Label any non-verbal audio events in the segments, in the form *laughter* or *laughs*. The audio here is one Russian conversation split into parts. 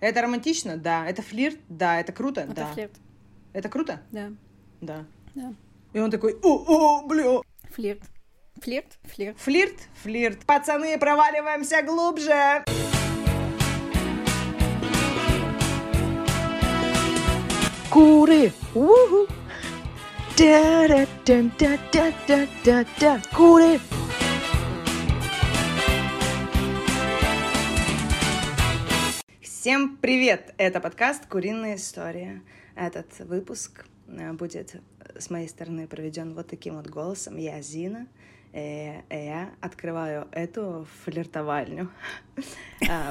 Это романтично? Да. Это флирт? Да. Это круто? Это да. флирт. Это круто? Да. Да. Да. И он такой, о, о, бля. Флирт. Флирт, флирт. Флирт, флирт. Пацаны, проваливаемся глубже. Куры. Уху. Да-да-да-да-да-да-да. Куры. Всем привет! Это подкаст «Куриная история». Этот выпуск э, будет с моей стороны проведен вот таким вот голосом. Я Зина, и я открываю эту флиртовальню.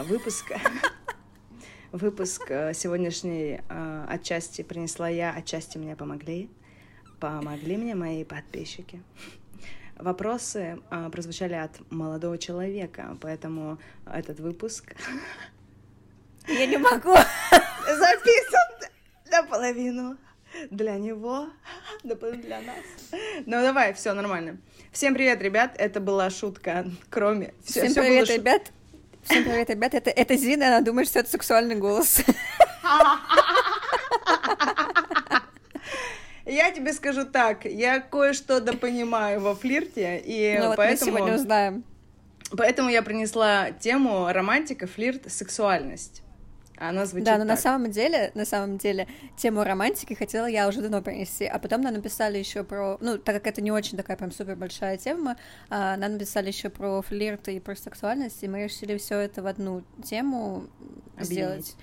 Выпуск, выпуск э, сегодняшний э, отчасти принесла я, отчасти мне помогли. Помогли мне мои подписчики. Вопросы э, прозвучали от молодого человека, поэтому этот выпуск Я не могу. записан наполовину для него, наполовину для нас. Ну давай, все нормально. Всем привет, ребят. Это была шутка, кроме... всё- Всем всё привет, шу- ребят. Всем привет, ребят. Это, это Зина, она думает, что это сексуальный голос. Я тебе скажу так, я кое-что допонимаю во флирте, и Ну вот мы поэтому, сегодня узнаем. поэтому я принесла тему романтика, флирт, сексуальность. Она звучит Да, но на так. самом деле, на самом деле, тему романтики хотела я уже давно принести, а потом нам написали еще про, ну, так как это не очень такая прям супер большая тема, а, нам написали еще про флирт и про сексуальность, и мы решили все это в одну тему Объединить. сделать.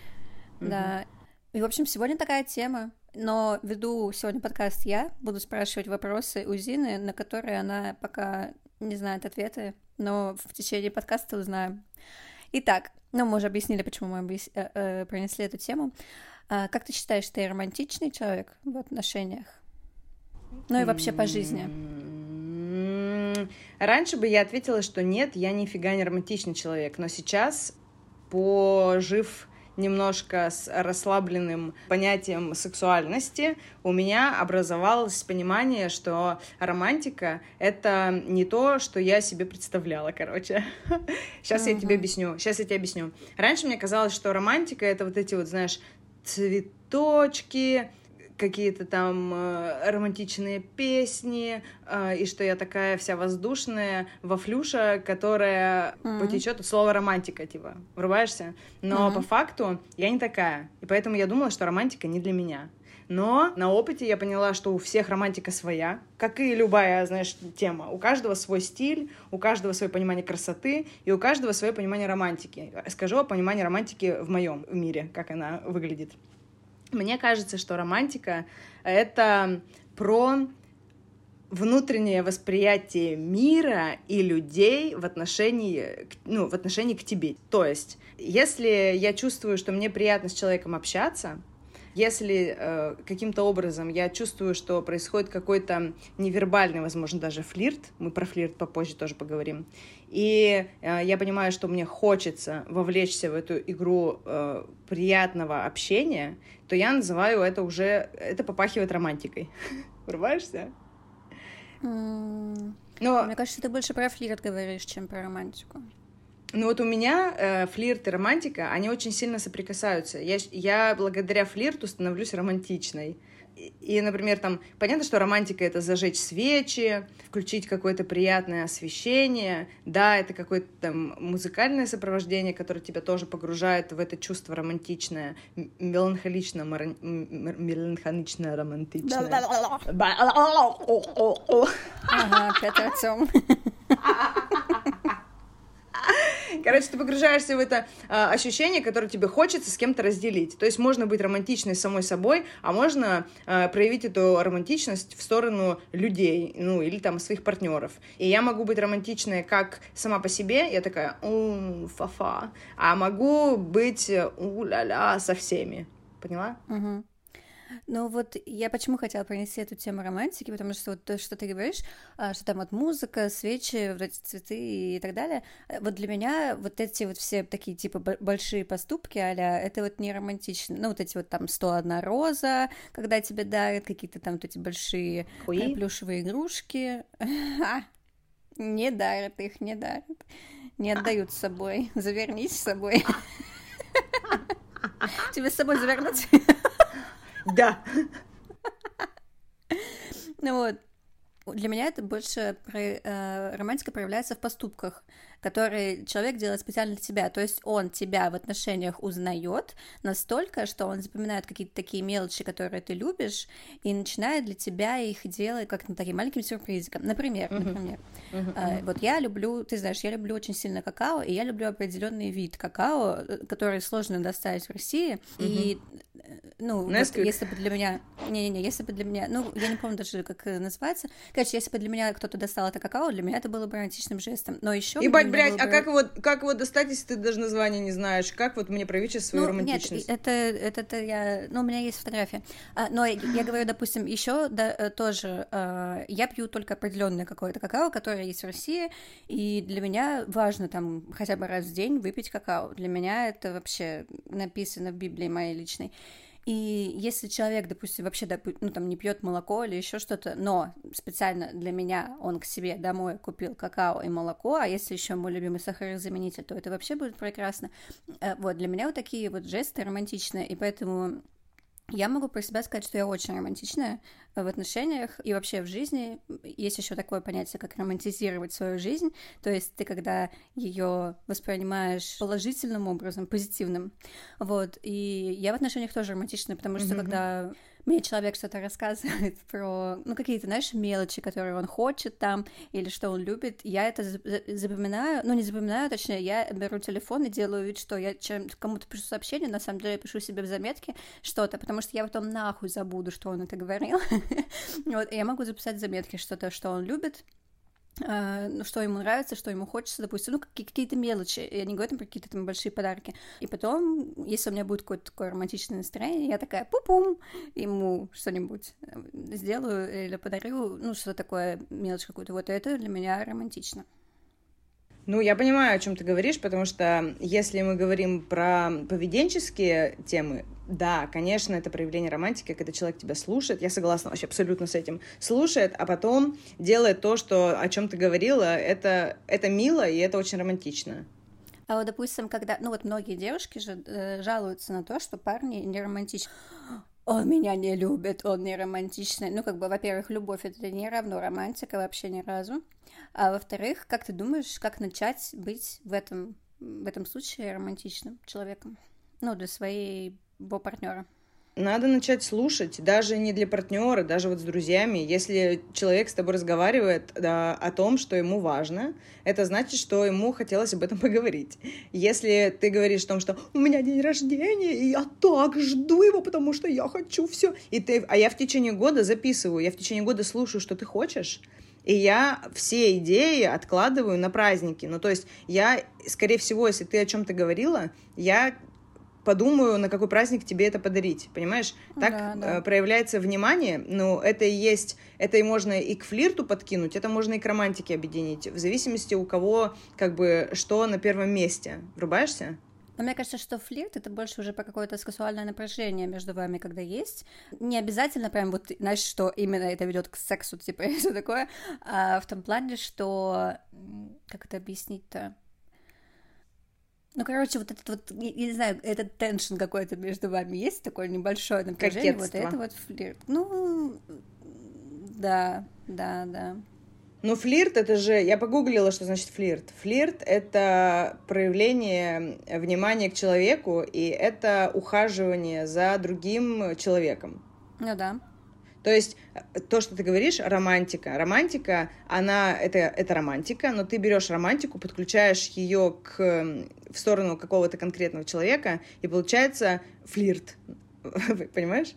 Мгм. Да. И, в общем, сегодня такая тема. Но веду сегодня подкаст я, буду спрашивать вопросы у Зины, на которые она пока не знает ответы, но в течение подкаста узнаем. Итак, ну, мы уже объяснили, почему мы объяс- э, э, принесли эту тему. А, как ты считаешь, ты романтичный человек в отношениях? Ну и вообще по жизни. Раньше бы я ответила, что нет, я нифига не романтичный человек, но сейчас, пожив немножко с расслабленным понятием сексуальности, у меня образовалось понимание, что романтика — это не то, что я себе представляла, короче. *laughs* Сейчас я тебе объясню, сейчас я тебе объясню. Раньше мне казалось, что романтика — это вот эти вот, знаешь, цветочки, какие-то там э, романтичные песни, э, и что я такая вся воздушная вафлюша, которая Мгм. потечет от слова романтика, типа, врубаешься. Но Мгм. по факту я не такая, и поэтому я думала, что романтика не для меня. Но на опыте я поняла, что у всех романтика своя, как и любая, знаешь, тема. У каждого свой стиль, у каждого свое понимание красоты, и у каждого свое понимание романтики. Скажу о понимании романтики в моем мире, как она выглядит. Мне кажется, что романтика — это про внутреннее восприятие мира и людей в отношении, ну, в отношении к тебе. То есть, если я чувствую, что мне приятно с человеком общаться, если э, каким-то образом я чувствую, что происходит какой-то невербальный, возможно, даже флирт, мы про флирт попозже тоже поговорим, и э, я понимаю, что мне хочется вовлечься в эту игру э, приятного общения, то я называю это уже, это попахивает романтикой. *laughs* Врубаешься? Но Мне кажется, ты больше про флирт говоришь, чем про романтику. Ну вот у меня э, флирт и романтика, они очень сильно соприкасаются. Я, я благодаря флирту становлюсь романтичной. И, и, например, там, понятно, что романтика — это зажечь свечи, включить какое-то приятное освещение. Да, это какое-то там музыкальное сопровождение, которое тебя тоже погружает в это чувство романтичное, меланхолично, моран- меланхолично романтичное. Ага, Артём. *laughs* Короче, ты погружаешься в это а, ощущение, которое тебе хочется с кем-то разделить. То есть можно быть романтичной самой собой, а можно а, проявить эту романтичность в сторону людей, ну, или там своих партнеров. И я могу быть романтичной как сама по себе, я такая, у фа-фа, а могу быть у-ля-ля со всеми. Поняла? Мгм. Ну вот я почему хотела принести эту тему романтики, потому что вот то, что ты говоришь, а, что там вот музыка, свечи, вот эти цветы и так далее, э, вот для меня вот эти вот все такие типа большие поступки а это вот не романтично. Ну вот эти вот там 101 роза, когда тебе дарят какие-то там вот эти большие э, Хуи? плюшевые игрушки. *laughs* Не дарят их, не дарят. Не отдают с собой. Завернись с собой. *laughs* Тебе с собой завернуть? *laughs* Да. Ну вот, для меня это больше э, романтика проявляется в поступках, которые человек делает специально для тебя. То есть он тебя в отношениях узнает настолько, что он запоминает какие-то такие мелочи, которые ты любишь, и начинает для тебя их делать как на таким маленьким сюрпризиком. Например, uh-huh. например, uh-huh. Э, вот я люблю, ты знаешь, я люблю очень сильно какао, и я люблю определенный вид какао, э, который сложно достать в России, uh-huh. и ну, вот, если бы для меня, не-не-не, если бы для меня, ну, я не помню даже, как называется, короче, если бы для меня кто-то достал это какао, для меня это было бы романтичным жестом, но еще... Ебать, блядь, а как его, как его достать, если ты даже название не знаешь? Как вот мне проявить свою ну, романтичность? Нет, это, это, это я, ну, у меня есть фотография, а, но я, я говорю, допустим, еще да, э, тоже, а, я пью только определенное какое-то какао, которое есть в России, и для меня важно там хотя бы раз в день выпить какао, для меня это вообще написано в Библии моей личной, и если человек, допустим, вообще ну, там, не пьет молоко или еще что-то, но специально для меня он к себе домой купил какао и молоко, а если еще мой любимый сахарозаменитель, то это вообще будет прекрасно. Э, вот, для меня вот такие вот жесты романтичные, и поэтому я могу про себя сказать, что я очень романтичная в отношениях и вообще в жизни. Есть еще такое понятие, как романтизировать свою жизнь. То есть ты, когда ее воспринимаешь положительным образом, позитивным. Вот. И я в отношениях тоже романтичная, потому что mm-hmm. когда мне человек что-то рассказывает *laughs* про, ну, какие-то, знаешь, мелочи, которые он хочет там, или что он любит, я это запоминаю, ну, не запоминаю, точнее, я беру телефон и делаю вид, что я чем кому-то пишу сообщение, на самом деле я пишу себе в заметке что-то, потому что я потом нахуй забуду, что он это говорил. *laughs* вот, я могу записать заметки что-то, что он любит, что ему нравится, что ему хочется, допустим, ну, какие-то мелочи, я не говорю там про какие-то там большие подарки. И потом, если у меня будет какое-то такое романтичное настроение, я такая пу-пум, ему что-нибудь э, сделаю или подарю, ну, что такое, мелочь какую-то, вот это для меня романтично. Ну, я понимаю, о чем ты говоришь, потому что если мы говорим про поведенческие темы, да, конечно, это проявление романтики, когда человек тебя слушает, я согласна вообще абсолютно с этим, слушает, а потом делает то, что, о чем ты говорила, это, это мило и это очень романтично. А вот, допустим, когда, ну вот многие девушки же э, жалуются на то, что парни не романтичны. Он меня не любит, он не романтичный. Ну, как бы, во-первых, любовь это не равно романтика вообще ни разу. А во-вторых, как ты думаешь, как начать быть в этом, в этом случае романтичным человеком? Ну, для своей партнера. Надо начать слушать, даже не для партнера, даже вот с друзьями. Если человек с тобой разговаривает да, о том, что ему важно, это значит, что ему хотелось об этом *laughs* поговорить. Если ты говоришь о том, что у меня день рождения, и я так жду его, потому что я хочу все, и ты, а я в течение года записываю, я в течение года слушаю, что ты хочешь, и я все идеи откладываю на праздники. Ну, то есть я, скорее всего, если ты о чем-то говорила, я подумаю, на какой праздник тебе это подарить, понимаешь? Так да, да. Э, проявляется внимание, но это и есть, это и можно и к флирту подкинуть, это можно и к романтике объединить, в зависимости у кого, как бы, что на первом месте. Врубаешься? Но мне кажется, что флирт это больше уже про какое-то сексуальное напряжение между вами, когда есть. Не обязательно прям вот, знаешь, что именно это ведет к сексу, типа, *laughs* и все такое, а в том плане, что как это объяснить-то? Ну, короче, вот этот вот, я, не знаю, этот теншн какой-то между вами есть, такое небольшое напряжение, Кокетство. вот это вот флирт. Ну, да, да, да. Ну, флирт это же, я погуглила, что значит флирт. Флирт это проявление внимания к человеку, и это ухаживание за другим человеком. Ну да. То есть э, то, что ты говоришь, романтика. Романтика, она это, это романтика, но ты берешь романтику, подключаешь ее к, в сторону какого-то конкретного человека, и получается флирт. *laughs* Понимаешь?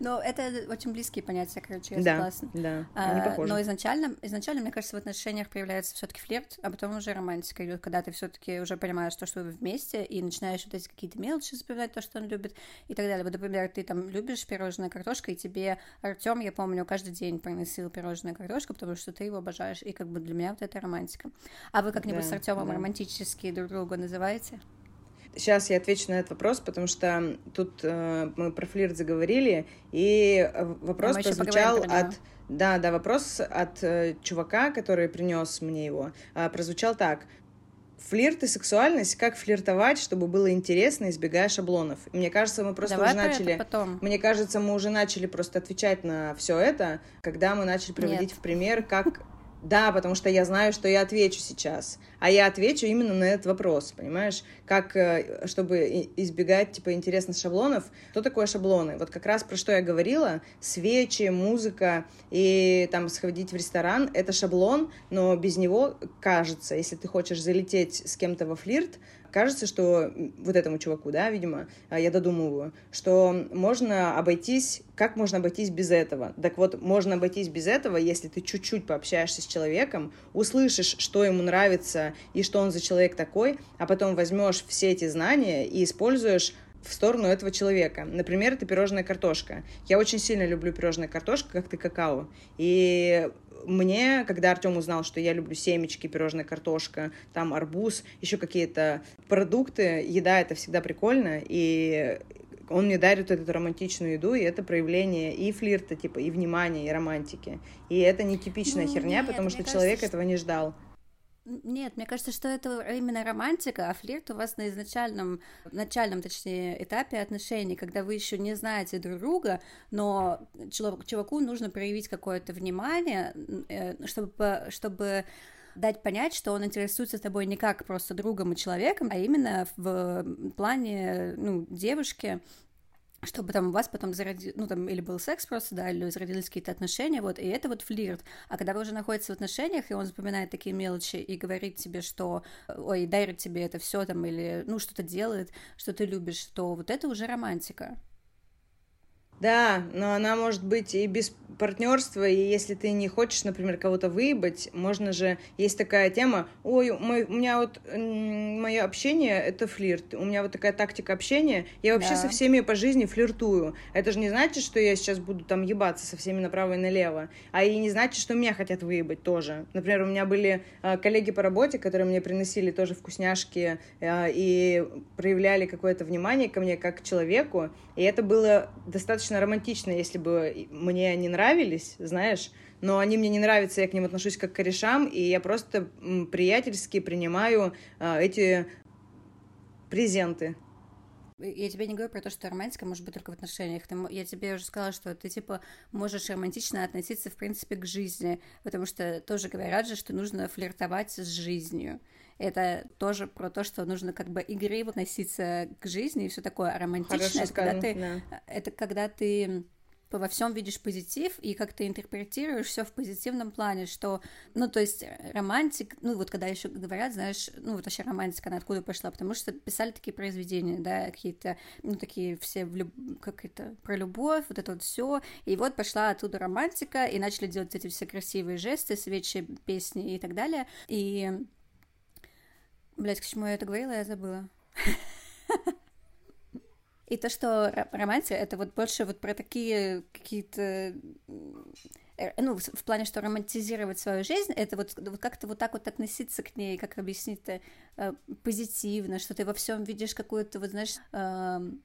Ну, это очень близкие понятия, короче, я да, согласна. Да, они а, Но изначально, изначально, мне кажется, в отношениях появляется все таки флирт, а потом уже романтика идет, когда ты все таки уже понимаешь то, что вы вместе, и начинаешь вот эти какие-то мелочи запоминать, то, что он любит, и так далее. Вот, например, ты там любишь пирожное картошка, и тебе Артем, я помню, каждый день приносил пирожное картошка, потому что ты его обожаешь, и как бы для меня вот это романтика. А вы как-нибудь да, с Артемом да. романтически друг друга называете? Сейчас я отвечу на этот вопрос, потому что тут э, мы про флирт заговорили, и вопрос да, прозвучал от... Да, да, вопрос от э, чувака, который принес мне его, э, прозвучал так. флирт и сексуальность, как флиртовать, чтобы было интересно, избегая шаблонов. И мне кажется, мы просто Давай уже начали. потом. Мне кажется, мы уже начали просто отвечать на все это, когда мы начали приводить Нет. в пример, как да, потому что я знаю, что я отвечу сейчас. А я отвечу именно на этот вопрос, понимаешь? Как, э, чтобы избегать, типа, интересных шаблонов. Что такое шаблоны? Вот как раз про что я говорила. Свечи, музыка и там сходить в ресторан — это шаблон, но без него, кажется, если ты хочешь залететь с кем-то во флирт, кажется, что вот этому чуваку, да, видимо, а, я додумываю, что можно обойтись, как можно обойтись без этого? Так вот, можно обойтись без этого, если ты чуть-чуть пообщаешься с человеком, услышишь, что ему нравится и что он за человек такой, а потом возьмешь все эти знания и используешь в сторону этого человека. Например, это пирожная картошка. Я очень сильно люблю пирожная картошка, как ты какао. И мне, когда Артем узнал, что я люблю семечки, пирожная картошка, там арбуз, еще какие-то продукты, еда это всегда прикольно, и он мне дарит эту романтичную еду, и это проявление и флирта, типа, и внимания, и романтики. И это не типичная Ну, херня, нет, потому что кажется, человек что- этого не ждал. Нет, мне кажется, что это именно романтика, а флирт у вас на изначальном, начальном, точнее, этапе отношений, когда вы еще не знаете друг друга, но чуваку нужно проявить какое-то внимание, э, чтобы, чтобы дать понять, что он интересуется тобой не как просто другом и человеком, а именно в плане ну, девушки, чтобы там у вас потом зароди... ну там или был секс просто, да, или зародились какие-то отношения, вот, и это вот флирт. А когда вы уже находитесь в отношениях, и он запоминает такие мелочи и говорит тебе, что, ой, дарит тебе это все там, или, ну, что-то делает, что ты любишь, то вот это уже романтика. Да, но она может быть и без партнерства, и если ты не хочешь, например, кого-то выебать, можно же, есть такая тема, ой, мой, у меня вот мое общение — это флирт, у меня вот такая тактика общения, я вообще Да. со всеми по жизни флиртую. Это же не значит, что я сейчас буду там ебаться со всеми направо и налево, а и не значит, что меня хотят выебать тоже. Например, у меня были э, коллеги по работе, которые мне приносили тоже вкусняшки э, и проявляли какое-то внимание ко мне как к человеку, и это было достаточно романтично, если бы мне они нравились, знаешь, но они мне не нравятся, я к ним отношусь как к корешам, и я просто приятельски принимаю а, эти презенты. Я тебе не говорю про то, что романтика может быть только в отношениях. Я тебе уже сказала, что ты, типа, можешь романтично относиться, в принципе, к жизни, потому что тоже говорят же, что нужно флиртовать с жизнью. Это тоже про то, что нужно как бы игриво относиться к жизни и все такое. Романтично Хорошо это когда ты да. это когда ты во всем видишь позитив и как ты интерпретируешь все в позитивном плане, что, ну, то есть романтик, ну, вот когда еще говорят, знаешь, ну, вот вообще романтика, она откуда пошла, потому что писали такие произведения, да, какие-то, ну, такие все, в люб... как это, про любовь, вот это вот все, и вот пошла оттуда романтика, и начали делать эти все красивые жесты, свечи, песни и так далее, и, блядь, к чему я это говорила, я забыла. И то, что ро- романтика, это вот больше вот про такие какие-то э, ну, в плане, что романтизировать свою жизнь, это вот, вот как-то вот так вот относиться к ней, как объяснить-то э, позитивно, что ты во всем видишь какую-то, вот знаешь, эм,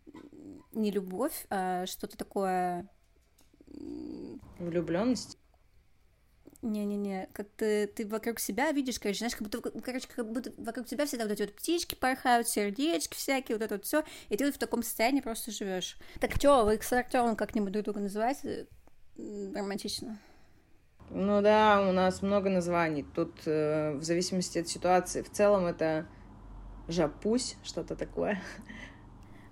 не любовь, а что-то такое, Влюбленность. Не-не-не, как ты, ты вокруг себя видишь, короче, знаешь, как будто, короче, как будто вокруг тебя всегда вот эти вот птички порхают, сердечки всякие, вот это вот все, и ты вот в таком состоянии просто живешь. Так что, вы с Артемом как-нибудь друг друга называете романтично? Ну да, у нас много названий. Тут э, в зависимости от ситуации. В целом это жапусь, что-то такое.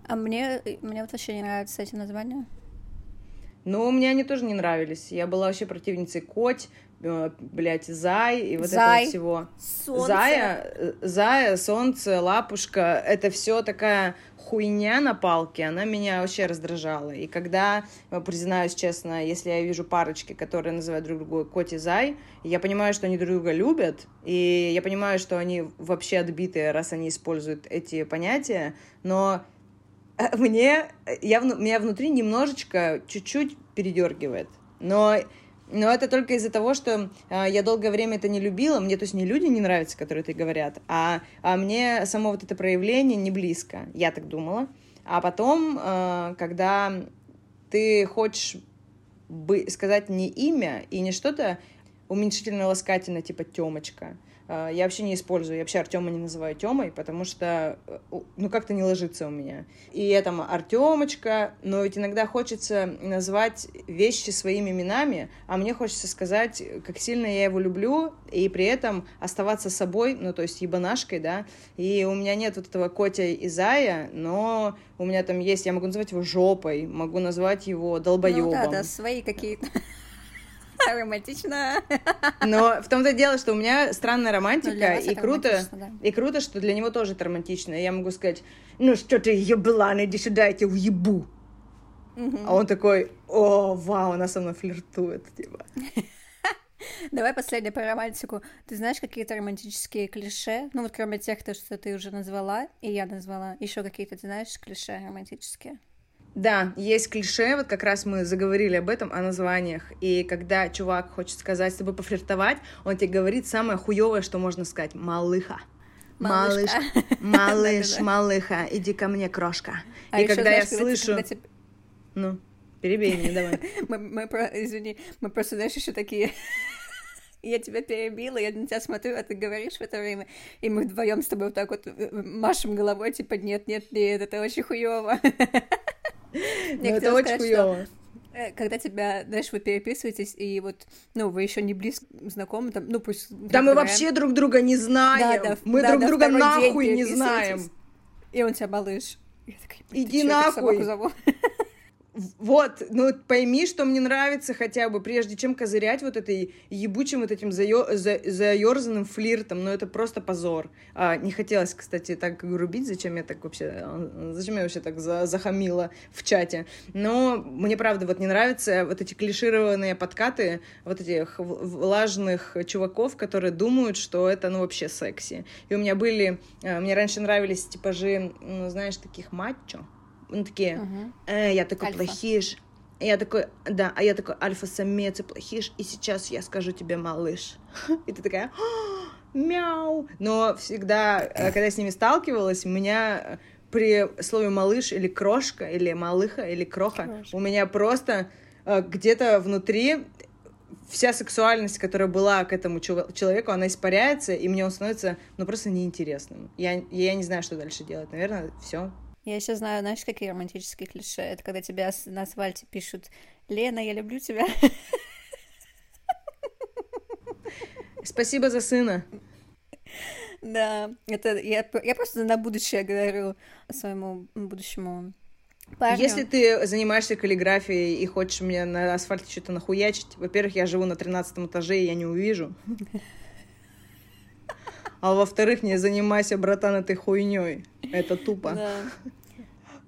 А мне, мне вот вообще не нравятся эти названия. Но мне они тоже не нравились. Я была вообще противницей коть, блядь, зай и вот Зай. этого всего. Солнце. Зая, э, зая, солнце, лапушка, это все такая хуйня на палке, она меня вообще раздражала. И когда, э, признаюсь честно, если я вижу парочки, которые называют друг друга Кот и Зай, я понимаю, что они друг друга любят, и я понимаю, что они вообще отбитые, раз они используют эти понятия, но э, мне, я, меня внутри немножечко, чуть-чуть передергивает. Но но это только из-за того, что э, я долгое время это не любила. Мне, то есть, не люди не нравятся, которые это говорят, а, а мне само вот это проявление не близко. Я так думала. А потом, э, когда ты хочешь сказать не имя и не что-то уменьшительно-ласкательно, типа Темочка, А, я вообще не использую, я вообще Артема не называю Темой, потому что, э, ну, как-то не ложится у меня. И я там Артемочка, но ведь иногда хочется назвать вещи своими именами, а мне хочется сказать, как сильно я его люблю, и при этом оставаться собой, ну, то есть ебанашкой, да, и у меня нет вот этого Котя и Зая, но у меня там есть, я могу назвать его жопой, могу назвать его долбоебом. Ну да, да, свои какие-то Романтично. Но в том-то дело, что у меня странная романтика, и круто, да. и круто, что для него тоже это романтично. Я могу сказать, ну что ты, еблан, иди сюда, я тебя уебу. Угу. А он такой, о, вау, она со мной флиртует, типа. *laughs* Давай последнее про романтику. Ты знаешь какие-то романтические клише? Ну вот кроме тех, что ты уже назвала, и я назвала, еще какие-то, ты знаешь, клише романтические? Да, есть клише, вот как раз мы заговорили об этом, о названиях. И когда чувак хочет сказать с тобой пофлиртовать, он тебе говорит самое хуевое, что можно сказать. Малыха. Малыш, *laughs* малыш, малыха, иди ко мне, крошка. А и когда я слышу... Ну, перебей меня, давай. *laughs* Мы. Извини, мы просто, знаешь, еще такие... *laughs* Я тебя перебила, я на тебя смотрю, а ты говоришь в это время, и мы вдвоем с тобой вот так вот э, машем головой, типа, нет, нет, нет, это очень хуево. Ну, это очень хуёво. Э, когда тебя, знаешь, вы переписываетесь, и вот, ну, вы еще не близко знакомы, там, ну, пусть... Да мы вообще друг друга не знаем, да, да, мы да, друг да, друга нахуй не знаем. И он тебя малыш. Иди нахуй. Вот, ну пойми, что мне нравится хотя бы, прежде чем козырять вот этой ебучим вот этим заё... за... заёрзанным флиртом, но это просто позор. А, не хотелось, кстати, так грубить, зачем я так вообще, зачем я вообще так за... захамила в чате. Но мне правда вот не нравятся вот эти клишированные подкаты вот этих влажных чуваков, которые думают, что это, ну, вообще секси. И у меня были, э, мне раньше нравились типажи, ну, знаешь, таких мачо, ну, такие, э, я такой Альфа. плохиш. Я такой, да, а я такой альфа-самец и плохиш, и сейчас я скажу тебе малыш. *laughs* И ты такая, мяу. Но всегда, э, когда я с ними сталкивалась, у меня при слове малыш или крошка, или малыха, или кроха, Крошка. у меня просто э, где-то внутри вся сексуальность, которая была к этому человеку, она испаряется, и мне он становится, ну, просто неинтересным. Я, я не знаю, что дальше делать. Наверное, все, я еще знаю, знаешь, какие романтические клише? Это когда тебя на асфальте пишут «Лена, я люблю тебя». Спасибо за сына. Да, это я, я просто на будущее говорю своему будущему парню. Если ты занимаешься каллиграфией и хочешь мне на асфальте что-то нахуячить, во-первых, я живу на тринадцатом этаже, и я не увижу. А во-вторых, не занимайся, братан, этой хуйней. Это тупо.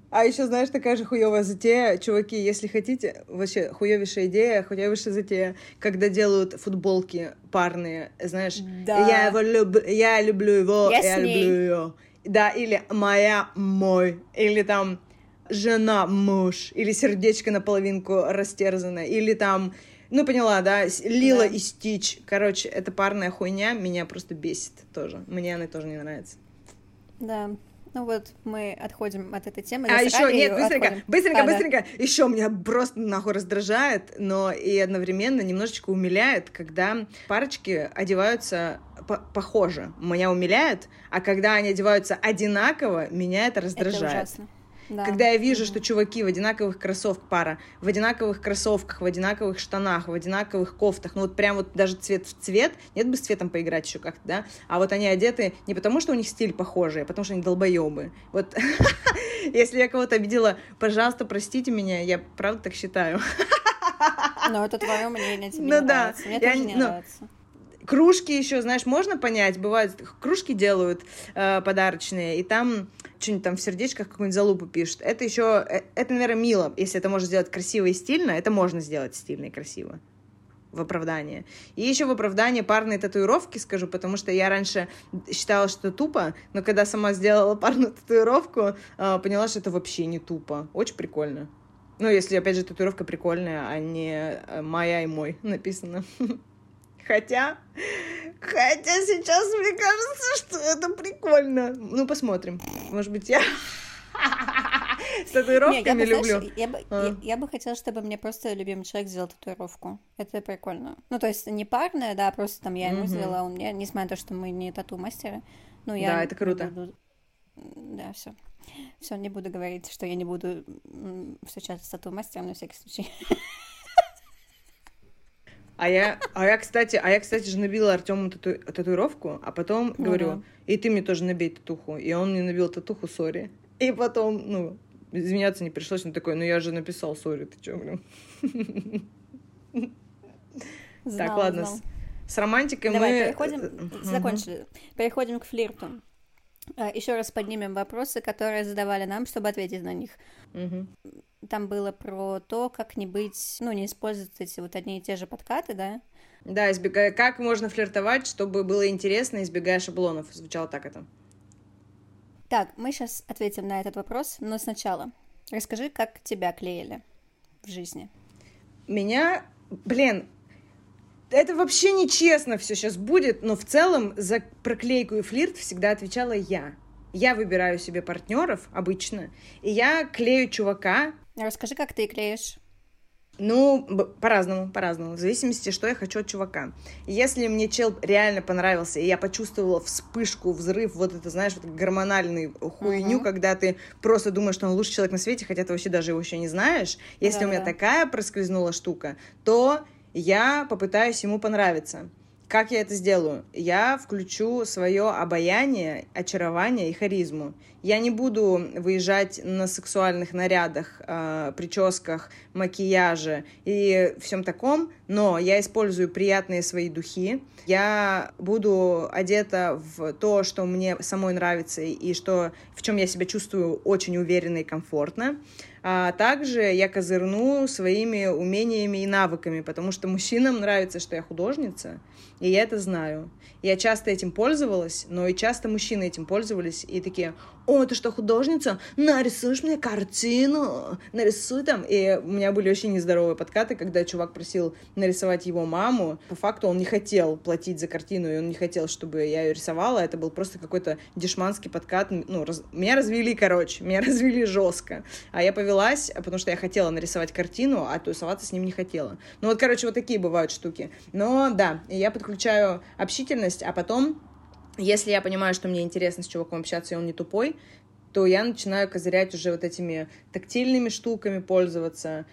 А еще, знаешь, такая же хуевая затея, чуваки, если хотите, вообще хуевейшая идея, хуевейшая затея, когда делают футболки парные, знаешь, да. я его люблю, я люблю его, я, я люблю ее. Да, или моя, мой, или там жена, муж, или сердечко наполовинку растерзанное, или там ну, поняла, да, Лила да. и Стич. Короче, эта парная хуйня меня просто бесит тоже. Мне она тоже не нравится. Да. Ну вот, мы отходим от этой темы. А еще, нет, быстренько, отходим. быстренько, а, быстренько. Да. Еще меня просто нахуй раздражает, но и одновременно немножечко умиляет, когда парочки одеваются похоже. Меня умиляет, а когда они одеваются одинаково, меня это раздражает. Это ужасно. Да. Когда я вижу, что чуваки в одинаковых кроссовках, пара, в одинаковых кроссовках, в одинаковых штанах, в одинаковых кофтах, ну вот прям вот даже цвет в цвет, нет бы с цветом поиграть еще как-то, да, а вот они одеты не потому, что у них стиль похожий, а потому, что они долбоебы. Вот *laughs* если я кого-то обидела, пожалуйста, простите меня, я правда так считаю. Но это твое мнение, тебе ну, не да. нравится. Мне я, тоже не ну, нравится. Кружки еще, знаешь, можно понять, бывают, кружки делают э, подарочные, и там что-нибудь там в сердечках какую-нибудь залупу пишут. Это еще, э, это, наверное, мило. Если это можно сделать красиво и стильно, это можно сделать стильно и красиво в оправдание. И еще в оправдание парные татуировки скажу, потому что я раньше считала, что тупо, но когда сама сделала парную татуировку, э, поняла, что это вообще не тупо. Очень прикольно. Ну, если, опять же, татуировка прикольная, а не э, моя и мой *laughs* написано. Хотя, хотя сейчас мне кажется, что это прикольно. Ну, посмотрим. Может быть, я... *laughs* С татуировками люблю. Я бы, а. я бы хотела, чтобы мне просто любимый человек сделал татуировку. Это прикольно. Ну, то есть не парная, да, просто там я ему сделала, он мне, несмотря на то, что мы не тату-мастеры. Ну, я да, это круто. Да, все. Все, не буду говорить, что я не буду встречаться с тату-мастером на всякий случай. *laughs* А я, а я, кстати, а я, кстати, же набила Артему тату, татуировку, а потом ну, говорю, да. и ты мне тоже набей татуху. И он мне набил татуху, сори. И потом, ну, извиняться не пришлось, он такой, ну я же написал, сори, ты чё, блин. Так, ладно, с романтикой Давай, мы... переходим, закончили. Переходим к флирту. А, Еще раз поднимем вопросы, которые задавали нам, чтобы ответить на них. Угу. Там было про то, как не быть, ну, не использовать эти вот одни и те же подкаты, да? Да, избегая, как можно флиртовать, чтобы было интересно, избегая шаблонов. Звучало так это. Так, мы сейчас ответим на этот вопрос, но сначала расскажи, как тебя клеили в жизни. Меня, блин, это вообще нечестно все сейчас будет, но в целом за проклейку и флирт всегда отвечала я. Я выбираю себе партнеров обычно, и я клею чувака. Расскажи, как ты клеишь. Ну, по-разному, по-разному, в зависимости, что я хочу от чувака. Если мне чел реально понравился, и я почувствовала вспышку, взрыв, вот это, знаешь, вот гормональный хуйню, uh-huh. когда ты просто думаешь, что он лучший человек на свете, хотя ты вообще даже его еще не знаешь. Если да, у меня да. такая проскользнула штука, то я попытаюсь ему понравиться. Как я это сделаю? Я включу свое обаяние, очарование и харизму. Я не буду выезжать на сексуальных нарядах, э, прическах, макияже и всем таком, но я использую приятные свои духи. Я буду одета в то, что мне самой нравится и что в чем я себя чувствую очень уверенно и комфортно. А также я козырну своими умениями и навыками, потому что мужчинам нравится, что я художница, и я это знаю. Я часто этим пользовалась, но и часто мужчины этим пользовались и такие, о, ты что, художница? Нарисуешь мне картину? Нарисуй там. И у меня были очень нездоровые подкаты, когда чувак просил нарисовать его маму. По факту он не хотел платить за картину, и он не хотел, чтобы я ее рисовала. Это был просто какой-то дешманский подкат. Ну, раз... меня развели, короче, меня *laughs* развели жестко. А я повелась, потому что я хотела нарисовать картину, а тусоваться с ним не хотела. Ну вот, короче, вот такие бывают штуки. Но да, я подключаю общительность, а потом если я понимаю, что мне интересно с чуваком общаться, и он не тупой, то я начинаю козырять уже вот этими тактильными штуками пользоваться,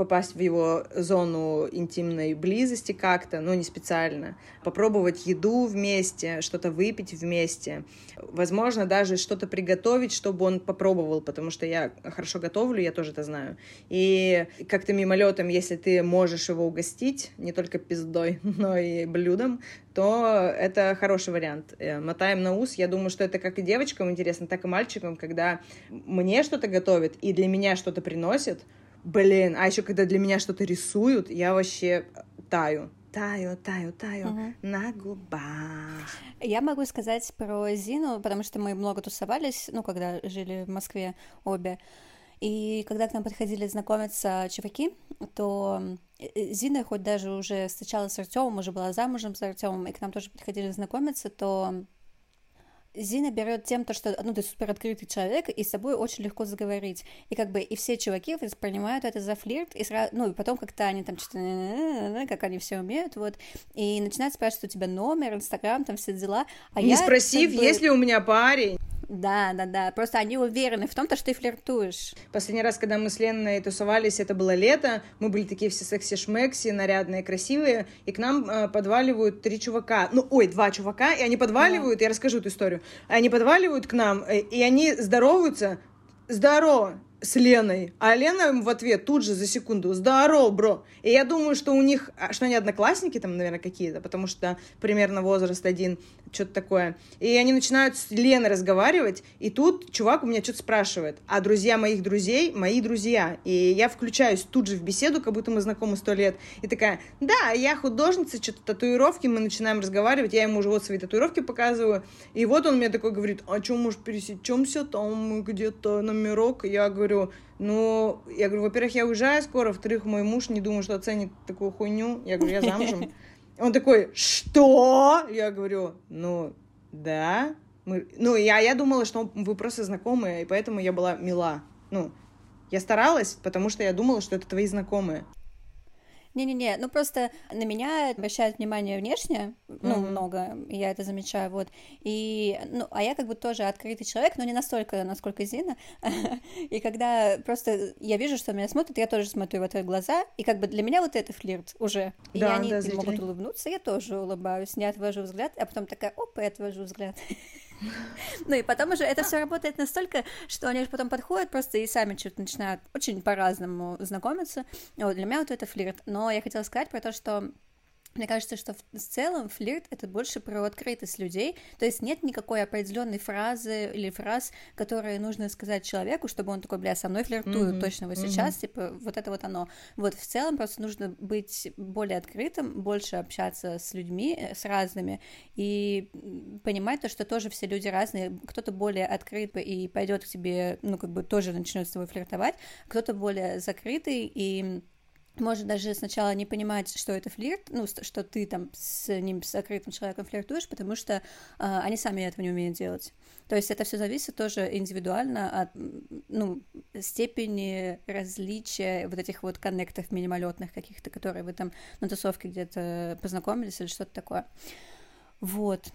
попасть в его зону интимной близости как-то, но не специально, попробовать еду вместе, что-то выпить вместе, возможно, даже что-то приготовить, чтобы он попробовал, потому что я хорошо готовлю, я тоже это знаю. И как-то мимолетом, если ты можешь его угостить, не только пиздой, *laughs* но и блюдом, то это хороший вариант. Э, мотаем на ус. Я думаю, что это как и девочкам интересно, так и мальчикам, когда мне что-то готовят и для меня что-то приносят, Блин, а еще когда для меня что-то рисуют, я вообще таю. Таю, таю, таю угу. на губах. Я могу сказать про Зину, потому что мы много тусовались, ну, когда жили в Москве обе. И когда к нам подходили знакомиться чуваки, то э, Зина, хоть даже уже встречалась с Артемом, уже была замужем с Артемом, и к нам тоже подходили знакомиться, то Зина берет тем, то, что ну, ты супер открытый человек, и с тобой очень легко заговорить. И как бы и все чуваки воспринимают это за флирт, и сразу, ну, и потом как-то они там что-то, как они все умеют, вот, и начинают спрашивать у тебя номер, инстаграм, там все дела. А Не я, спросив, как бы... есть ли у меня парень. Да, да, да. Просто они уверены в том, то, что ты флиртуешь. Последний раз, когда мы с Леной тусовались, это было лето. Мы были такие все секси-шмекси, нарядные, красивые. И к нам э, подваливают три чувака. Ну, ой, два чувака. И они подваливают, да. я расскажу эту историю. Они подваливают к нам, э, и они здороваются. Здорово с Леной, а Лена им в ответ тут же за секунду «Здорово, бро!» И я думаю, что у них, а, что они одноклассники там, наверное, какие-то, потому что примерно возраст один, что-то такое. И они начинают с Леной разговаривать, и тут чувак у меня что-то спрашивает, а друзья моих друзей — мои друзья. И я включаюсь тут же в беседу, как будто мы знакомы сто лет, и такая «Да, я художница, что-то татуировки», мы начинаем разговаривать, я ему уже вот свои татуировки показываю, и вот он мне такой говорит «А что, может, пересечемся там где-то номерок?» Я говорю, говорю, ну, я говорю, во-первых, я уезжаю скоро, во-вторых, мой муж не думаю, что оценит такую хуйню. Я говорю, я замужем. *laughs* Он такой, что? Я говорю, ну, да. Мы... Ну, я, я думала, что вы просто знакомые, и поэтому я была мила. Ну, я старалась, потому что я думала, что это твои знакомые. Не-не-не, ну просто на меня обращают внимание внешне, ну, mm-hmm. много, и я это замечаю, вот, и, ну, а я как бы тоже открытый человек, но не настолько, насколько Зина, *laughs* и когда просто я вижу, что меня смотрят, я тоже смотрю в твои глаза, и как бы для меня вот это флирт уже, и да, они да, могут улыбнуться, я тоже улыбаюсь, не отвожу взгляд, а потом такая, опа, я отвожу взгляд. *laughs* *laughs* Ну и потом уже это все работает настолько, что они же потом подходят просто и сами что-то начинают очень по-разному знакомиться. Вот для меня вот это флирт. Но я хотела сказать про то, что мне кажется, что в целом флирт это больше про открытость людей, то есть нет никакой определенной фразы или фраз, которые нужно сказать человеку, чтобы он такой, бля, со мной флиртует mm-hmm. точно вот mm-hmm. сейчас, типа вот это вот оно. Вот в целом просто нужно быть более открытым, больше общаться с людьми, э, с разными и понимать то, что тоже все люди разные, кто-то более открыт и пойдет к тебе, ну как бы тоже начнет с тобой флиртовать, кто-то более закрытый и может даже сначала не понимать, что это флирт, ну, что ты там с ним, с закрытым человеком флиртуешь, потому что э, они сами этого не умеют делать. То есть это все зависит тоже индивидуально от, ну, степени различия вот этих вот коннектов минималетных каких-то, которые вы там на тусовке где-то познакомились или что-то такое. Вот.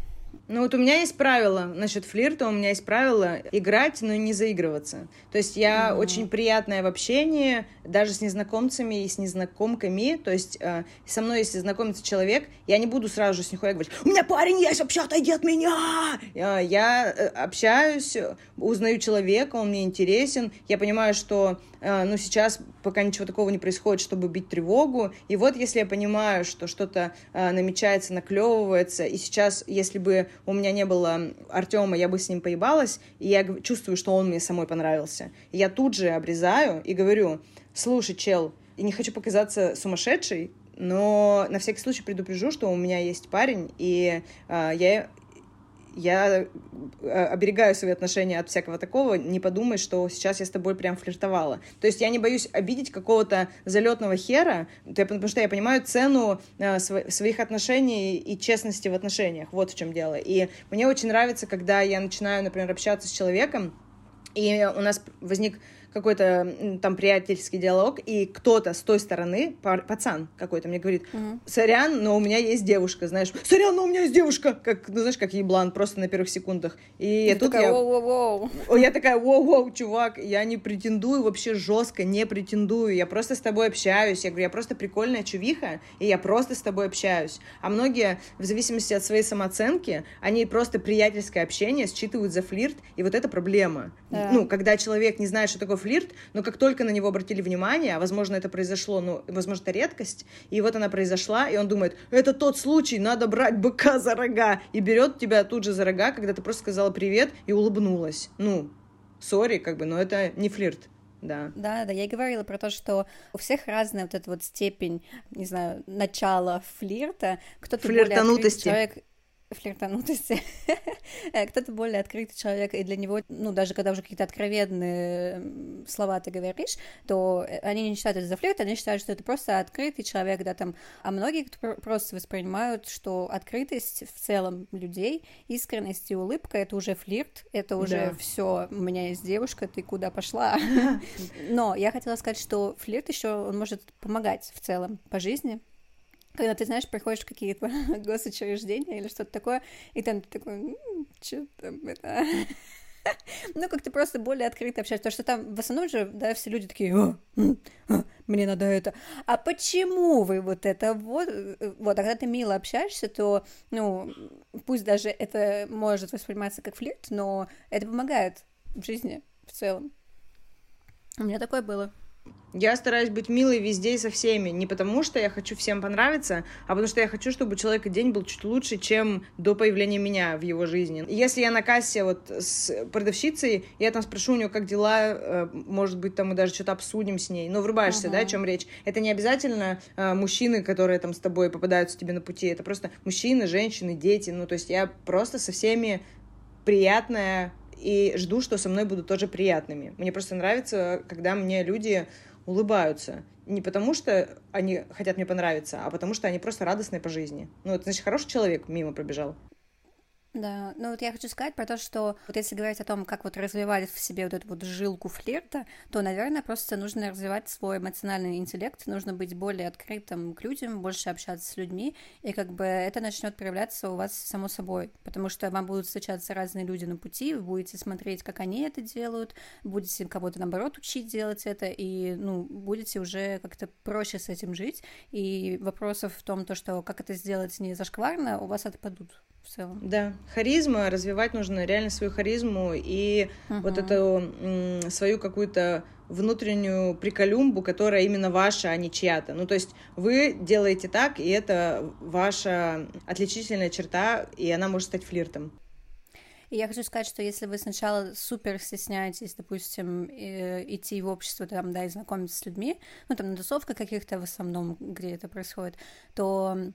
Ну вот у меня есть правило насчет флирта, у меня есть правило играть, но не заигрываться. То есть я mm-hmm. очень приятная в общении, даже с незнакомцами и с незнакомками. То есть э, со мной, если знакомится человек, я не буду сразу же с нихуя говорить, у меня парень есть, вообще отойди от меня! Э, я э, общаюсь, узнаю человека, он мне интересен, я понимаю, что э, ну сейчас пока ничего такого не происходит, чтобы бить тревогу. И вот если я понимаю, что что-то э, намечается, наклевывается, и сейчас, если бы у меня не было Артема, я бы с ним поебалась, и я чувствую, что он мне самой понравился. Я тут же обрезаю и говорю, слушай, чел, и не хочу показаться сумасшедшей, но на всякий случай предупрежу, что у меня есть парень, и э, я я э, оберегаю свои отношения от всякого такого, не подумай, что сейчас я с тобой прям флиртовала. То есть я не боюсь обидеть какого-то залетного хера, потому что я понимаю цену э, своих отношений и честности в отношениях. Вот в чем дело. И мне очень нравится, когда я начинаю, например, общаться с человеком, и у нас возник какой-то там приятельский диалог, и кто-то с той стороны, пацан какой-то мне говорит, угу. сорян, но у меня есть девушка, знаешь, сорян, но у меня есть девушка, как, ну, знаешь, как еблан, просто на первых секундах. И Ты тут такая, я... Воу-воу-воу. Я такая, воу-воу, чувак, я не претендую вообще жестко, не претендую, я просто с тобой общаюсь, я говорю, я просто прикольная чувиха, и я просто с тобой общаюсь. А многие, в зависимости от своей самооценки, они просто приятельское общение считывают за флирт, и вот это проблема. Да. Ну, когда человек не знает, что такое флирт, но как только на него обратили внимание, а возможно это произошло, ну, возможно это редкость, и вот она произошла, и он думает, это тот случай, надо брать быка за рога, и берет тебя тут же за рога, когда ты просто сказала привет и улыбнулась. Ну, сори, как бы, но это не флирт. Да. да, да, я и говорила про то, что у всех разная вот эта вот степень, не знаю, начала флирта. Кто-то более человек, флиртанутости. *laughs* Э, кто-то более открытый человек, и для него, ну, даже когда уже какие-то откровенные слова ты говоришь, то э, они не считают это за флирт, они считают, что это просто открытый человек, да, там, а многие просто воспринимают, что открытость в целом людей, искренность и улыбка — это уже флирт, это уже да. все. у меня есть девушка, ты куда пошла? *laughs* Но я хотела сказать, что флирт еще он может помогать в целом по жизни, когда ты, знаешь, приходишь в какие-то *laughs* госучреждения или что-то такое, и там ты такой, что там это... *laughs* Ну, как ты просто более открыто общаешься, потому что там в основном же, да, все люди такие, о, о, мне надо это. А почему вы вот это вот? Вот, а когда ты мило общаешься, то, ну, пусть даже это может восприниматься как флирт, но это помогает в жизни в целом. У меня такое было. Я стараюсь быть милой везде и со всеми. Не потому, что я хочу всем понравиться, а потому что я хочу, чтобы у человека день был чуть лучше, чем до появления меня в его жизни. Если я на кассе вот с продавщицей, я там спрошу у нее, как дела, э, может быть, там мы даже что-то обсудим с ней. Но врубаешься, uh-huh. да, о чем речь. Это не обязательно э, мужчины, которые там с тобой попадаются тебе на пути. Это просто мужчины, женщины, дети. Ну, то есть я просто со всеми приятная и жду, что со мной будут тоже приятными. Мне просто нравится, когда мне люди улыбаются. Не потому, что они хотят мне понравиться, а потому, что они просто радостные по жизни. Ну, это значит, хороший человек мимо пробежал. Да, ну вот я хочу сказать про то, что вот если говорить о том, как вот развивать в себе вот эту вот жилку флирта, то, наверное, просто нужно развивать свой эмоциональный интеллект, нужно быть более открытым к людям, больше общаться с людьми, и как бы это начнет проявляться у вас само собой, потому что вам будут встречаться разные люди на пути, вы будете смотреть, как они это делают, будете кого-то, наоборот, учить делать это, и, ну, будете уже как-то проще с этим жить, и вопросов в том, то, что как это сделать не зашкварно, у вас отпадут в целом. Да, харизма, развивать нужно реально свою харизму и uh-huh. вот эту свою какую-то внутреннюю приколюмбу, которая именно ваша, а не чья-то. Ну, то есть вы делаете так, и это ваша отличительная черта, и она может стать флиртом. И я хочу сказать, что если вы сначала супер стесняетесь, допустим, идти в общество, там, да, и знакомиться с людьми, ну, там, на тусовках каких-то в основном, где это происходит, то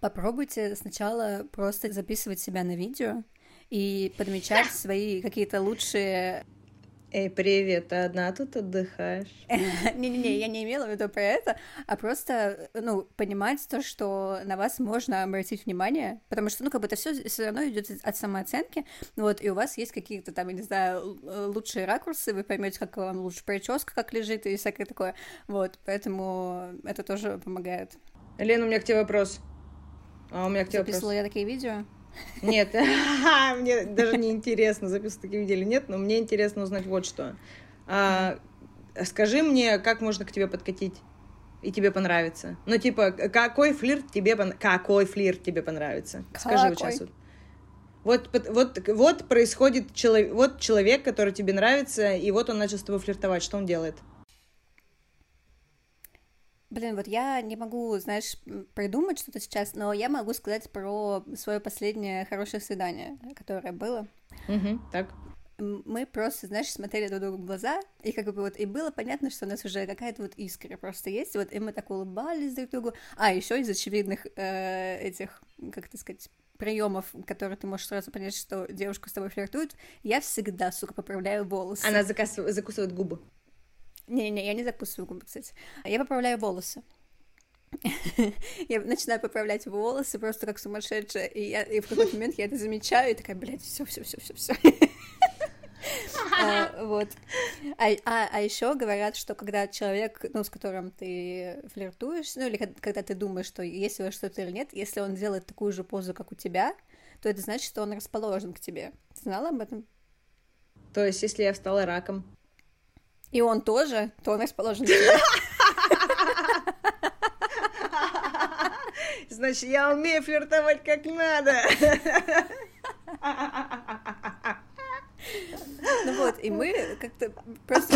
Попробуйте сначала просто записывать себя на видео и подмечать свои какие-то лучшие Эй, привет, ты одна тут отдыхаешь? *laughs* Не-не-не, я не имела в виду про это, а просто, ну, понимать то, что на вас можно обратить внимание, потому что, ну, как бы это все все равно идет от самооценки, вот, и у вас есть какие-то там, я не знаю, лучшие ракурсы, вы поймете, как вам лучше прическа, как лежит и всякое такое, вот, поэтому это тоже помогает. Лена, у меня к тебе вопрос. А у меня к тебе Записывала вопрос. я такие видео? Нет, *laughs* мне даже не интересно записывать такие видео или нет, но мне интересно узнать вот что. А, скажи мне, как можно к тебе подкатить и тебе понравится. Ну, типа, какой флирт тебе пон... какой флирт тебе понравится? Скажи вот сейчас вот. Вот, вот, вот происходит человек, вот человек, который тебе нравится, и вот он начал с тобой флиртовать. Что он делает? Блин, вот я не могу, знаешь, придумать что-то сейчас, но я могу сказать про свое последнее хорошее свидание, которое было. Угу, так. Мы просто, знаешь, смотрели друг другу в глаза, и как бы вот, и было понятно, что у нас уже какая-то вот искра просто есть, вот, и мы так улыбались друг другу. А, еще из очевидных э, этих, как это сказать, приемов, которые ты можешь сразу понять, что девушка с тобой флиртует, я всегда, сука, поправляю волосы. Она закусывает, закусывает губы. Не-не, я не закусываю губы, кстати. Я поправляю волосы. *laughs* я начинаю поправлять волосы просто как сумасшедшая, и, я, и в какой-то момент я это замечаю, и такая, блядь, все, все, все, все, все. *laughs* Вот. А, а, а еще говорят, что когда человек, ну, с которым ты флиртуешь, ну, или когда ты думаешь, что есть ли что-то или нет, если он делает такую же позу, как у тебя, то это значит, что он расположен к тебе. Знала об этом? То есть, если я стала раком, и он тоже, то он расположен Значит, я умею флиртовать как надо. Ну вот, и мы как-то просто.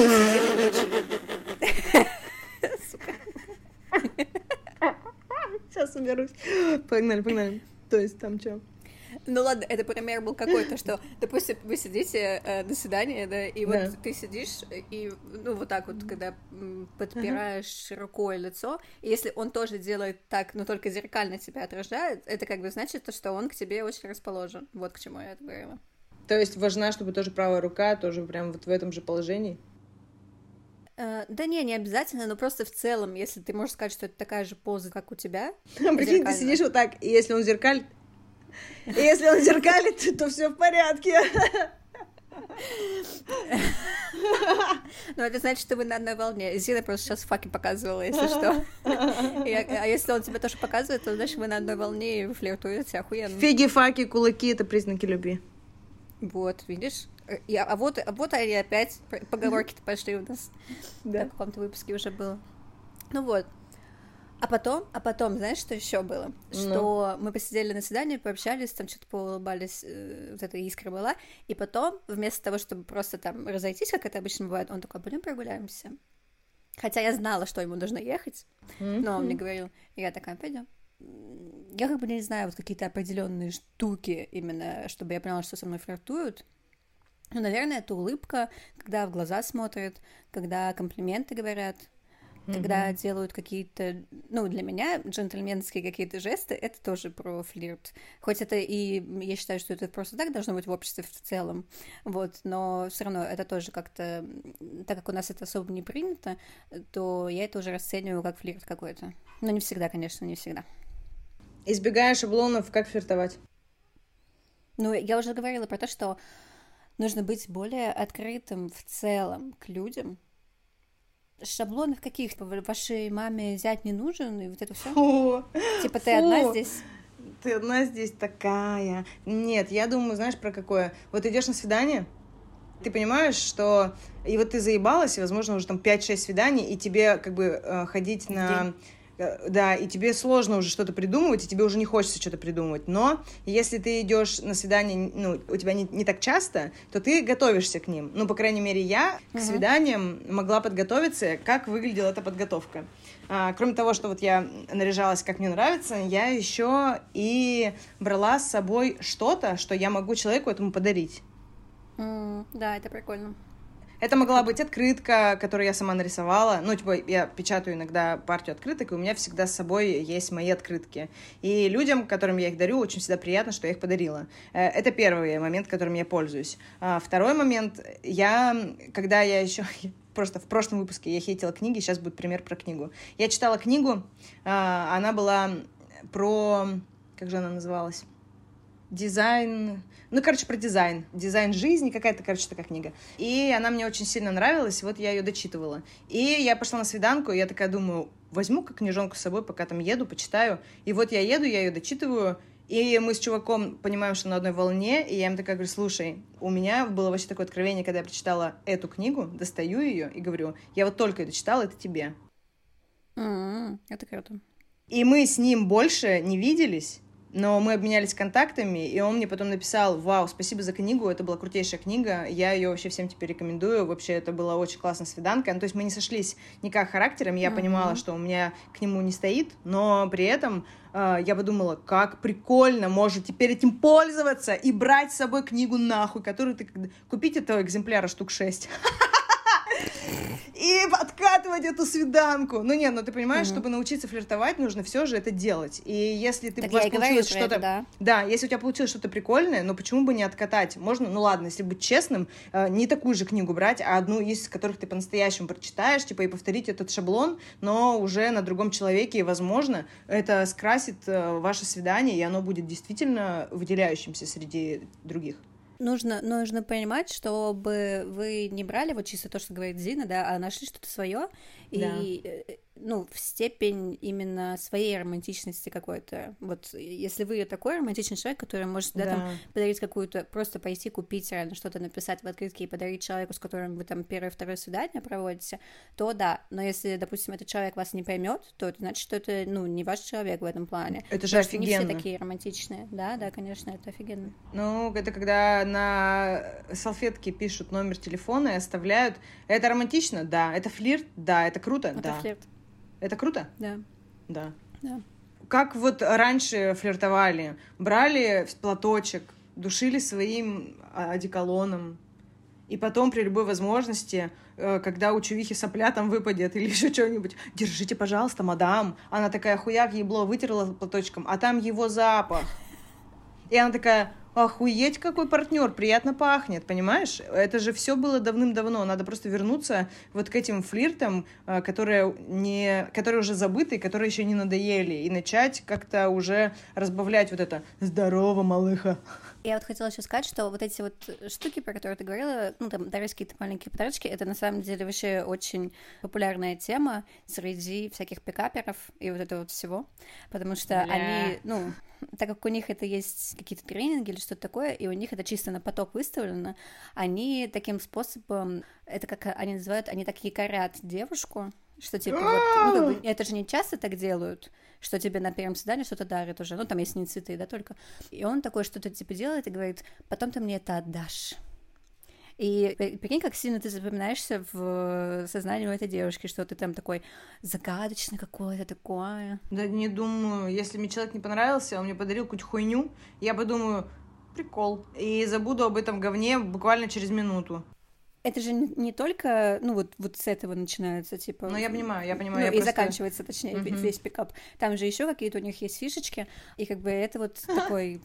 Сейчас уберусь. Погнали, погнали. То есть там что? Ну ладно, это пример был какой-то, что, допустим, вы сидите э, на свидании, да, и вот да. ты сидишь, и, ну, вот так вот, когда подпираешь uh-huh. рукой лицо, и если он тоже делает так, но только зеркально тебя отражает, это как бы значит, что он к тебе очень расположен. Вот к чему я это говорила. То есть важна, чтобы тоже правая рука тоже прям вот в этом же положении? Uh, да не, не обязательно, но просто в целом, если ты можешь сказать, что это такая же поза, как у тебя. *laughs* Прикинь, ты сидишь вот так, и если он зеркаль, и если он зеркалит, то все в порядке. Ну, это значит, что вы на одной волне. Зина просто сейчас факи показывала, если что. а если он тебе тоже показывает, то значит, вы на одной волне и флиртуете охуенно. Фиги, факи, кулаки — это признаки любви. Вот, видишь? Я, а вот, а вот они опять поговорки-то пошли у нас. Да. В каком-то выпуске уже было. Ну вот, а потом, а потом, знаешь, что еще было? Ну. Что мы посидели на свидании, пообщались, там что-то поулыбались, э, вот эта искра была, и потом, вместо того, чтобы просто там разойтись, как это обычно бывает, он такой, блин, прогуляемся. Хотя я знала, что ему нужно ехать, mm-hmm. но он мне говорил, я такая, пойдем. Я как бы не знаю, вот какие-то определенные штуки именно, чтобы я поняла, что со мной флиртуют. Ну, наверное, это улыбка, когда в глаза смотрят, когда комплименты говорят, mm-hmm. когда делают какие-то, ну, для меня джентльменские какие-то жесты, это тоже про флирт. Хоть это и, я считаю, что это просто так должно быть в обществе в целом, вот, но все равно это тоже как-то, так как у нас это особо не принято, то я это уже расцениваю как флирт какой-то. Но не всегда, конечно, не всегда. Избегая шаблонов, как флиртовать? Ну, я уже говорила про то, что нужно быть более открытым в целом к людям. Шаблонов каких-то вашей маме взять не нужен, и вот это все. Типа ты фу. одна здесь. Ты одна здесь такая. Нет, я думаю, знаешь, про какое? Вот идешь на свидание, ты понимаешь, что и вот ты заебалась, и, возможно, уже там 5-6 свиданий, и тебе как бы э, ходить на... День да, и тебе сложно уже что-то придумывать, и тебе уже не хочется что-то придумывать. Но если ты идешь на свидание, ну, у тебя не, не так часто, то ты готовишься к ним. Ну, по крайней мере, я к свиданиям могла подготовиться, как выглядела эта подготовка. А, кроме того, что вот я наряжалась, как мне нравится, я еще и брала с собой что-то, что я могу человеку этому подарить. Mm, да, это прикольно. Это могла быть открытка, которую я сама нарисовала. Ну, типа, я печатаю иногда партию открыток, и у меня всегда с собой есть мои открытки. И людям, которым я их дарю, очень всегда приятно, что я их подарила. Э, это первый момент, которым я пользуюсь. А второй момент, я, когда я еще *laughs* просто в прошлом выпуске я хейтила книги, сейчас будет пример про книгу. Я читала книгу, а, она была про... Как же она называлась? Дизайн ну, короче, про дизайн. Дизайн жизни, какая-то, короче, такая книга. И она мне очень сильно нравилась, вот я ее дочитывала. И я пошла на свиданку, и я такая думаю, возьму как книжонку с собой, пока там еду, почитаю. И вот я еду, я ее дочитываю, и мы с чуваком понимаем, что на одной волне, и я им такая говорю, слушай, у меня было вообще такое откровение, когда я прочитала эту книгу, достаю ее и говорю, я вот только это читала, это тебе. Mm-hmm. Это круто. И мы с ним больше не виделись, но мы обменялись контактами, и он мне потом написал, вау, спасибо за книгу, это была крутейшая книга, я ее вообще всем теперь рекомендую, вообще это была очень классная свиданка, ну, то есть мы не сошлись никак характером, я mm-hmm. понимала, что у меня к нему не стоит, но при этом э, я подумала, как прикольно, может теперь этим пользоваться и брать с собой книгу нахуй, которую ты... Купить этого экземпляра штук шесть. *laughs* и откатывать эту свиданку. Ну нет, ну ты понимаешь, угу. чтобы научиться флиртовать, нужно все же это делать. И если ты так у получилось что-то, да. да, если у тебя получилось что-то прикольное, ну почему бы не откатать? Можно, ну ладно, если быть честным, э, не такую же книгу брать, а одну из которых ты по-настоящему прочитаешь, типа и повторить этот шаблон, но уже на другом человеке, и возможно, это скрасит э, ваше свидание, и оно будет действительно выделяющимся среди других нужно, нужно понимать, чтобы вы не брали вот чисто то, что говорит Зина, да, а нашли что-то свое, да. и э, ну, в степень именно своей романтичности какой-то. Вот если вы такой романтичный человек, который может да, да. Там, подарить какую-то, просто пойти купить реально что-то, написать в открытке и подарить человеку, с которым вы там первое, второе свидание проводите, то да. Но если, допустим, этот человек вас не поймет, то это значит, что это, ну, не ваш человек в этом плане. Это же Потому офигенно. не все такие романтичные. Да, да, конечно, это офигенно. Ну, это когда на салфетке пишут номер телефона и оставляют. Это романтично? Да. Это флирт? Да. Это круто? Это да. флирт. Это круто? Да. Да. Да. Как вот раньше флиртовали? Брали платочек, душили своим а, одеколоном, и потом при любой возможности, э, когда у чувихи сопля там выпадет *laughs* или еще что-нибудь, держите, пожалуйста, мадам. Она такая хуяк ебло вытерла платочком, а там его запах. И она такая, Охуеть, какой партнер, приятно пахнет, понимаешь? Это же все было давным-давно. Надо просто вернуться вот к этим флиртам, э, которые, не, которые уже забыты, которые еще не надоели, и начать как-то уже разбавлять вот это «здорово, малыха». Я вот хотела еще сказать, что вот эти вот штуки, про которые ты говорила, ну, там, дарить какие-то маленькие подарочки, это на самом деле вообще очень популярная тема среди всяких пикаперов и вот этого вот всего, потому что Бля. они, ну, так как у них это есть какие-то тренинги или что-то такое, и у них это чисто на поток выставлено, они таким способом, это как они называют, они так якорят девушку, что типа вот, ну, как бы, это же не часто так делают, что тебе на первом свидании что-то дарит уже, ну, там есть не цветы, да, только. И он такой что-то типа делает и говорит, потом ты мне это отдашь. И прикинь, как сильно ты запоминаешься в сознании у этой девушки, что ты там такой загадочный какой-то такое. Да не думаю, если мне человек не понравился, он мне подарил какую-то хуйню, я подумаю, прикол. И забуду об этом говне буквально через минуту это же не, не только, ну вот, вот с этого начинается, типа. Ну, я понимаю, я понимаю. Ну, я и просто... заканчивается, точнее, uh-huh. весь пикап. Там же еще какие-то у них есть фишечки, и как бы это вот *laughs* такой.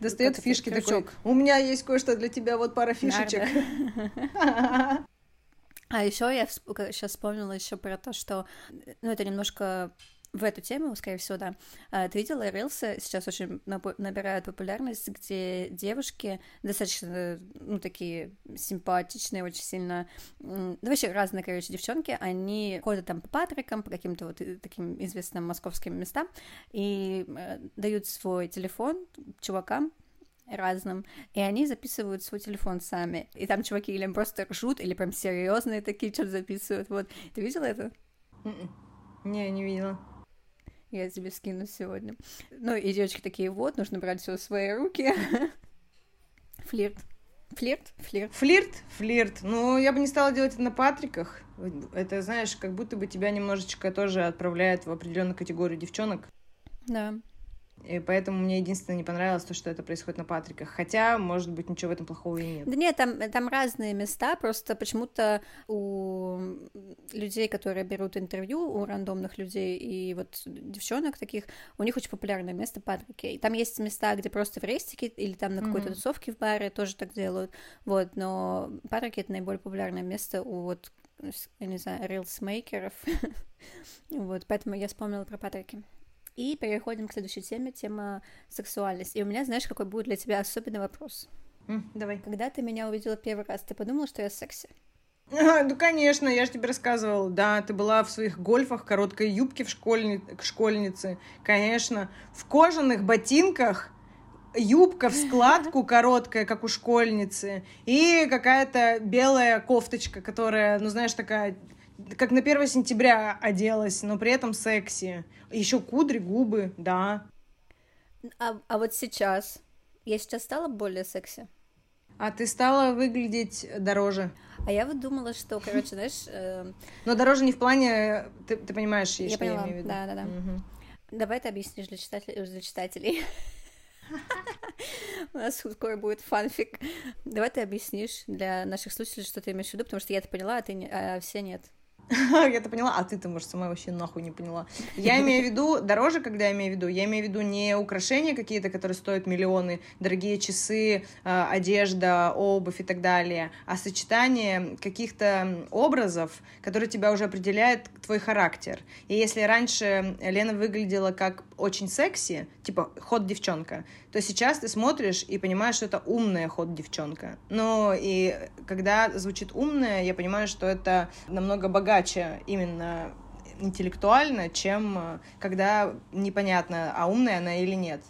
Достает фишки такой. У меня есть кое-что для тебя, вот пара фишечек. *laughs* А еще я сейчас вспомнила еще про то, что, ну, это немножко в эту тему, скорее всего, да. А, ты видела рилсы, сейчас очень набирают популярность, где девушки достаточно, ну, такие симпатичные, очень сильно, да вообще разные, короче, девчонки, они ходят там по Патрикам, по каким-то вот э, таким известным московским местам, и э, дают свой телефон чувакам, разным, и они записывают свой телефон сами. И там чуваки или просто ржут, или прям серьезные такие что-то записывают. Вот. Ты видела это? М-м. Не, не видела. Я тебе скину сегодня. Ну, и девочки такие, вот, нужно брать все в свои руки. *laughs* Флирт. Флирт? Флирт. Флирт? Флирт. Ну, я бы не стала делать это на Патриках. Это, знаешь, как будто бы тебя немножечко тоже отправляет в определенную категорию девчонок. Да. И поэтому мне единственное не понравилось то, что это происходит на Патриках. Хотя, может быть, ничего в этом плохого и нет. Да нет, там, там разные места, просто почему-то у людей, которые берут интервью, у рандомных людей и вот девчонок таких, у них очень популярное место Патрики. И там есть места, где просто в рестике или там на какой-то mm-hmm. тусовке в баре тоже так делают. Вот, но Патрики — это наиболее популярное место у вот я не знаю, рилсмейкеров. *laughs* вот, поэтому я вспомнила про Патрики. И переходим к следующей теме, тема сексуальность. И у меня, знаешь, какой будет для тебя особенный вопрос? Mm, давай. Когда ты меня увидела первый раз, ты подумала, что я секси? А, ну, конечно, я же тебе рассказывала. Да, ты была в своих гольфах, короткой юбке в школьни... школьнице. Конечно. В кожаных ботинках, юбка в складку короткая, как у школьницы, и какая-то белая кофточка, которая, ну, знаешь, такая как на 1 сентября оделась, но при этом секси. Еще кудри, губы, да. А, а вот сейчас? Я сейчас стала более секси? А ты стала выглядеть дороже. А я вот думала, что, короче, знаешь... Э... Но дороже не в плане... Ты, ты понимаешь, я что поняла. я имею в виду? Да, да, да. Угу. Давай ты объяснишь для, читателей, для читателей. *laughs* У нас скоро будет фанфик. Давай ты объяснишь для наших слушателей, что ты имеешь в виду, потому что я это поняла, а, ты не, а все нет. *laughs* Я-то поняла, а ты-то, может, сама вообще нахуй не поняла. Я *laughs* имею в виду, дороже, когда я имею в виду, я имею в виду не украшения какие-то, которые стоят миллионы, дорогие часы, а, одежда, обувь и так далее, а сочетание каких-то образов, которые тебя уже определяют твой характер. И если раньше Лена выглядела как очень секси, типа ход девчонка, то сейчас ты смотришь и понимаешь, что это умная ход девчонка. Но и когда звучит умная, я понимаю, что это намного богаче именно интеллектуально, чем э, когда непонятно, а умная она или нет.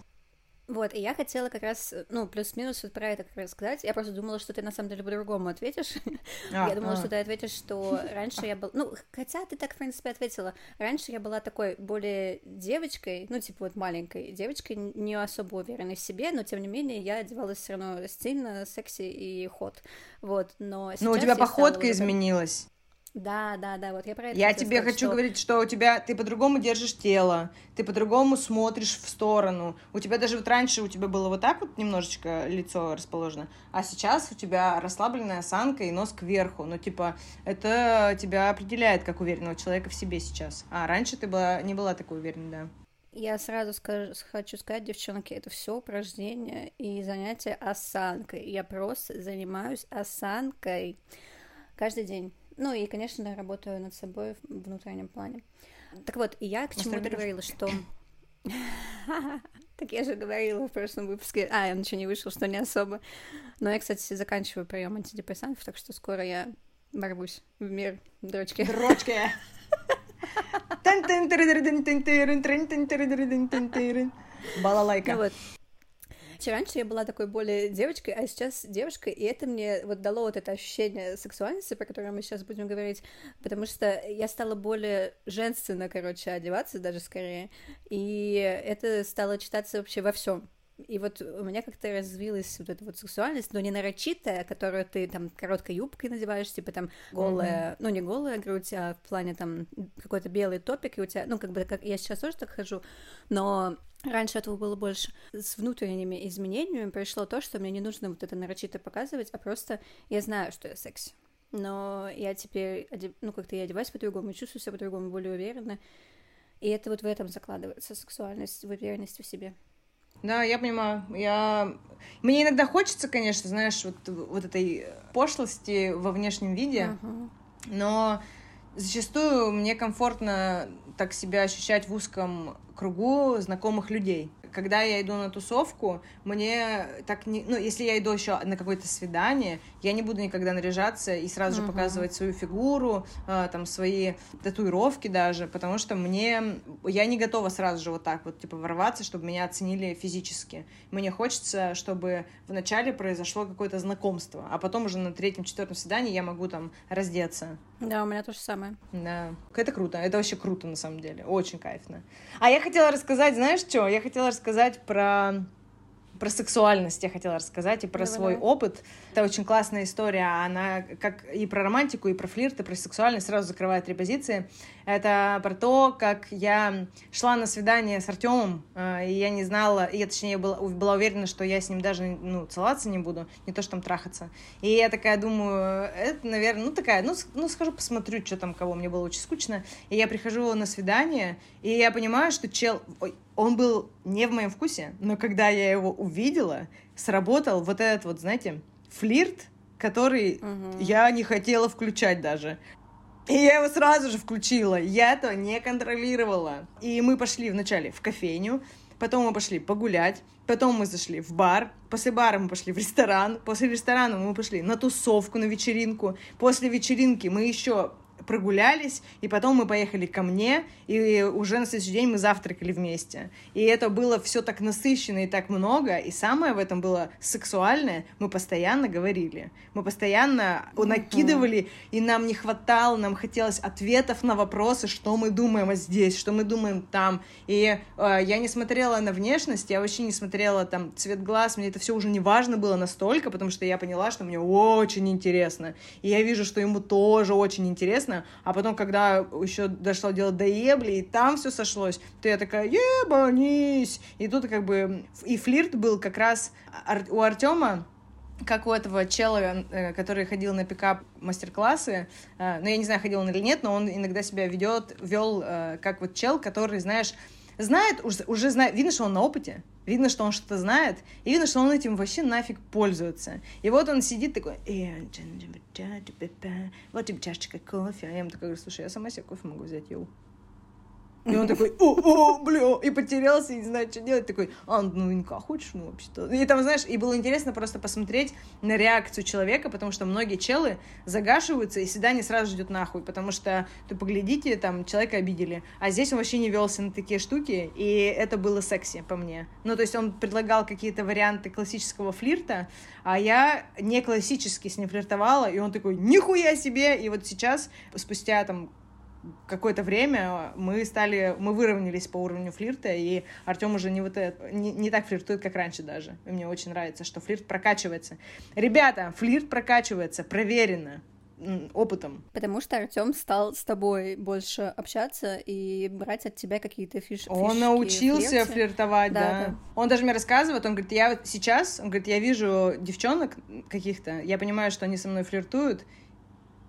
Вот, и я хотела как раз, ну, плюс-минус вот про это как раз сказать. Я просто думала, что ты на самом деле по-другому ответишь. *laughs* А, я думала, а. что ты ответишь, что раньше я была... Ну, хотя ты так, в принципе, ответила. Раньше я была такой более девочкой, ну, типа вот маленькой девочкой, не особо уверенной в себе, но, тем не менее, я одевалась все равно стильно, секси и ход. Вот, но Ну, у тебя походка изменилась. Да, да, да, вот я про это Я тебе сказать, хочу что... говорить, что у тебя ты по-другому держишь тело, ты по-другому смотришь в сторону. У тебя даже вот раньше у тебя было вот так вот немножечко лицо расположено, а сейчас у тебя расслабленная осанка и нос кверху. Ну, типа, это тебя определяет как уверенного человека в себе сейчас. А раньше ты была, не была такой уверенной, да. Я сразу скажу, хочу сказать, девчонки, это все упражнения и занятия осанкой. Я просто занимаюсь осанкой каждый день. Ну и, конечно, работаю над собой в внутреннем плане. Так вот, и я к чему говорила, что... Так я же говорила в прошлом выпуске. А, он еще не вышел, что не особо. Но я, кстати, заканчиваю прием антидепрессантов, так что скоро я ворвусь в мир дрочки. Дрочки! *laughs* Балалайка. Ну вот, Раньше я была такой более девочкой, а сейчас девушка, и это мне вот дало вот это ощущение сексуальности, про которое мы сейчас будем говорить, потому что я стала более женственно, короче, одеваться даже скорее, и это стало читаться вообще во всем. И вот у меня как-то развилась вот эта вот сексуальность, но не нарочитая, которую ты там короткой юбкой надеваешь, типа там голая, mm-hmm. ну не голая грудь, а в плане там какой-то белый топик, и у тебя, ну как бы как я сейчас тоже так хожу, но Раньше этого было больше. С внутренними изменениями пришло то, что мне не нужно вот это нарочито показывать, а просто я знаю, что я секси. Но я теперь, ну, как-то я одеваюсь по-другому, чувствую себя по-другому, более уверенно. И это вот в этом закладывается сексуальность, в уверенности в себе. Да, я понимаю. Я... Мне иногда хочется, конечно, знаешь, вот, вот этой пошлости во внешнем виде, uh-huh. но Зачастую мне комфортно так себя ощущать в узком кругу знакомых людей когда я иду на тусовку, мне так не... Ну, если я иду еще на какое-то свидание, я не буду никогда наряжаться и сразу же показывать свою фигуру, э, там, свои татуировки даже, потому что мне... Я не готова сразу же вот так вот, типа, ворваться, чтобы меня оценили физически. Мне хочется, чтобы вначале произошло какое-то знакомство, а потом уже на третьем-четвертом свидании я могу там раздеться. Да, у меня то же самое. Да. Это круто. Это вообще круто, на самом деле. Очень кайфно. А я хотела рассказать, знаешь что? Я хотела рассказать про про сексуальность я хотела рассказать и про давай, свой опыт. Это очень классная история. Она как и про романтику, и про флирт, и про сексуальность сразу закрывает три позиции. Это про то, как я шла на свидание с Артемом, э, и я не знала, я точнее была, была уверена, что я с ним даже ну, целоваться не буду, не то что там трахаться. И я такая думаю, это, наверное, ну такая, ну, ну схожу, посмотрю, что там кого, мне было очень скучно. И я прихожу на свидание, и я понимаю, что чел, ой, он был не в моем вкусе, но когда я его увидела, сработал вот этот вот, знаете, флирт, который угу. я не хотела включать даже. И я его сразу же включила. Я этого не контролировала. И мы пошли вначале в кофейню, потом мы пошли погулять, потом мы зашли в бар, после бара мы пошли в ресторан, после ресторана мы пошли на тусовку, на вечеринку, после вечеринки мы еще прогулялись, и потом мы поехали ко мне, и уже на следующий день мы завтракали вместе. И это было все так насыщенно и так много, и самое в этом было сексуальное, мы постоянно говорили, мы постоянно накидывали, и нам не хватало, нам хотелось ответов на вопросы, что мы думаем здесь, что мы думаем там. И э, я не смотрела на внешность, я вообще не смотрела там цвет глаз, мне это все уже не важно было настолько, потому что я поняла, что мне очень интересно. И я вижу, что ему тоже очень интересно, интересно, а потом, когда еще дошло дело до ебли, и там все сошлось, то я такая, ебанись! И тут как бы и флирт был как раз у Артема, как у этого чела, э, который ходил на пикап мастер-классы, э, ну, я не знаю, ходил он или нет, но он иногда себя ведет, вел э, как вот чел, который, знаешь, знает, уже, уже знает, видно, что он на опыте, видно, что он что-то знает, и видно, что он этим вообще нафиг пользуется. И вот он сидит такой, вот тебе чашечка кофе, а я ему такой говорю, слушай, я сама себе кофе могу взять, йоу. И он такой, о, о, бля, и потерялся, и не знает, что делать. Такой, а, ну, винка хочешь, ну, вообще-то. И там, знаешь, и было интересно просто посмотреть на реакцию человека, потому что многие челы загашиваются, и всегда не сразу ждет нахуй, потому что, ты поглядите, там, человека обидели. А здесь он вообще не велся на такие штуки, и это было секси по мне. Ну, то есть он предлагал какие-то варианты классического флирта, а я не классически с ним флиртовала, и он такой, нихуя себе! И вот сейчас, спустя там какое-то время мы стали, мы выровнялись по уровню флирта, и Артем уже не вот это, не, не так флиртует, как раньше даже. И мне очень нравится, что флирт прокачивается. Ребята, флирт прокачивается, проверено опытом. Потому что Артем стал с тобой больше общаться и брать от тебя какие-то фиш Он фишки, научился флирты. флиртовать, да, да. да. Он даже мне рассказывает, он говорит, я вот сейчас, он говорит, я вижу девчонок каких-то, я понимаю, что они со мной флиртуют,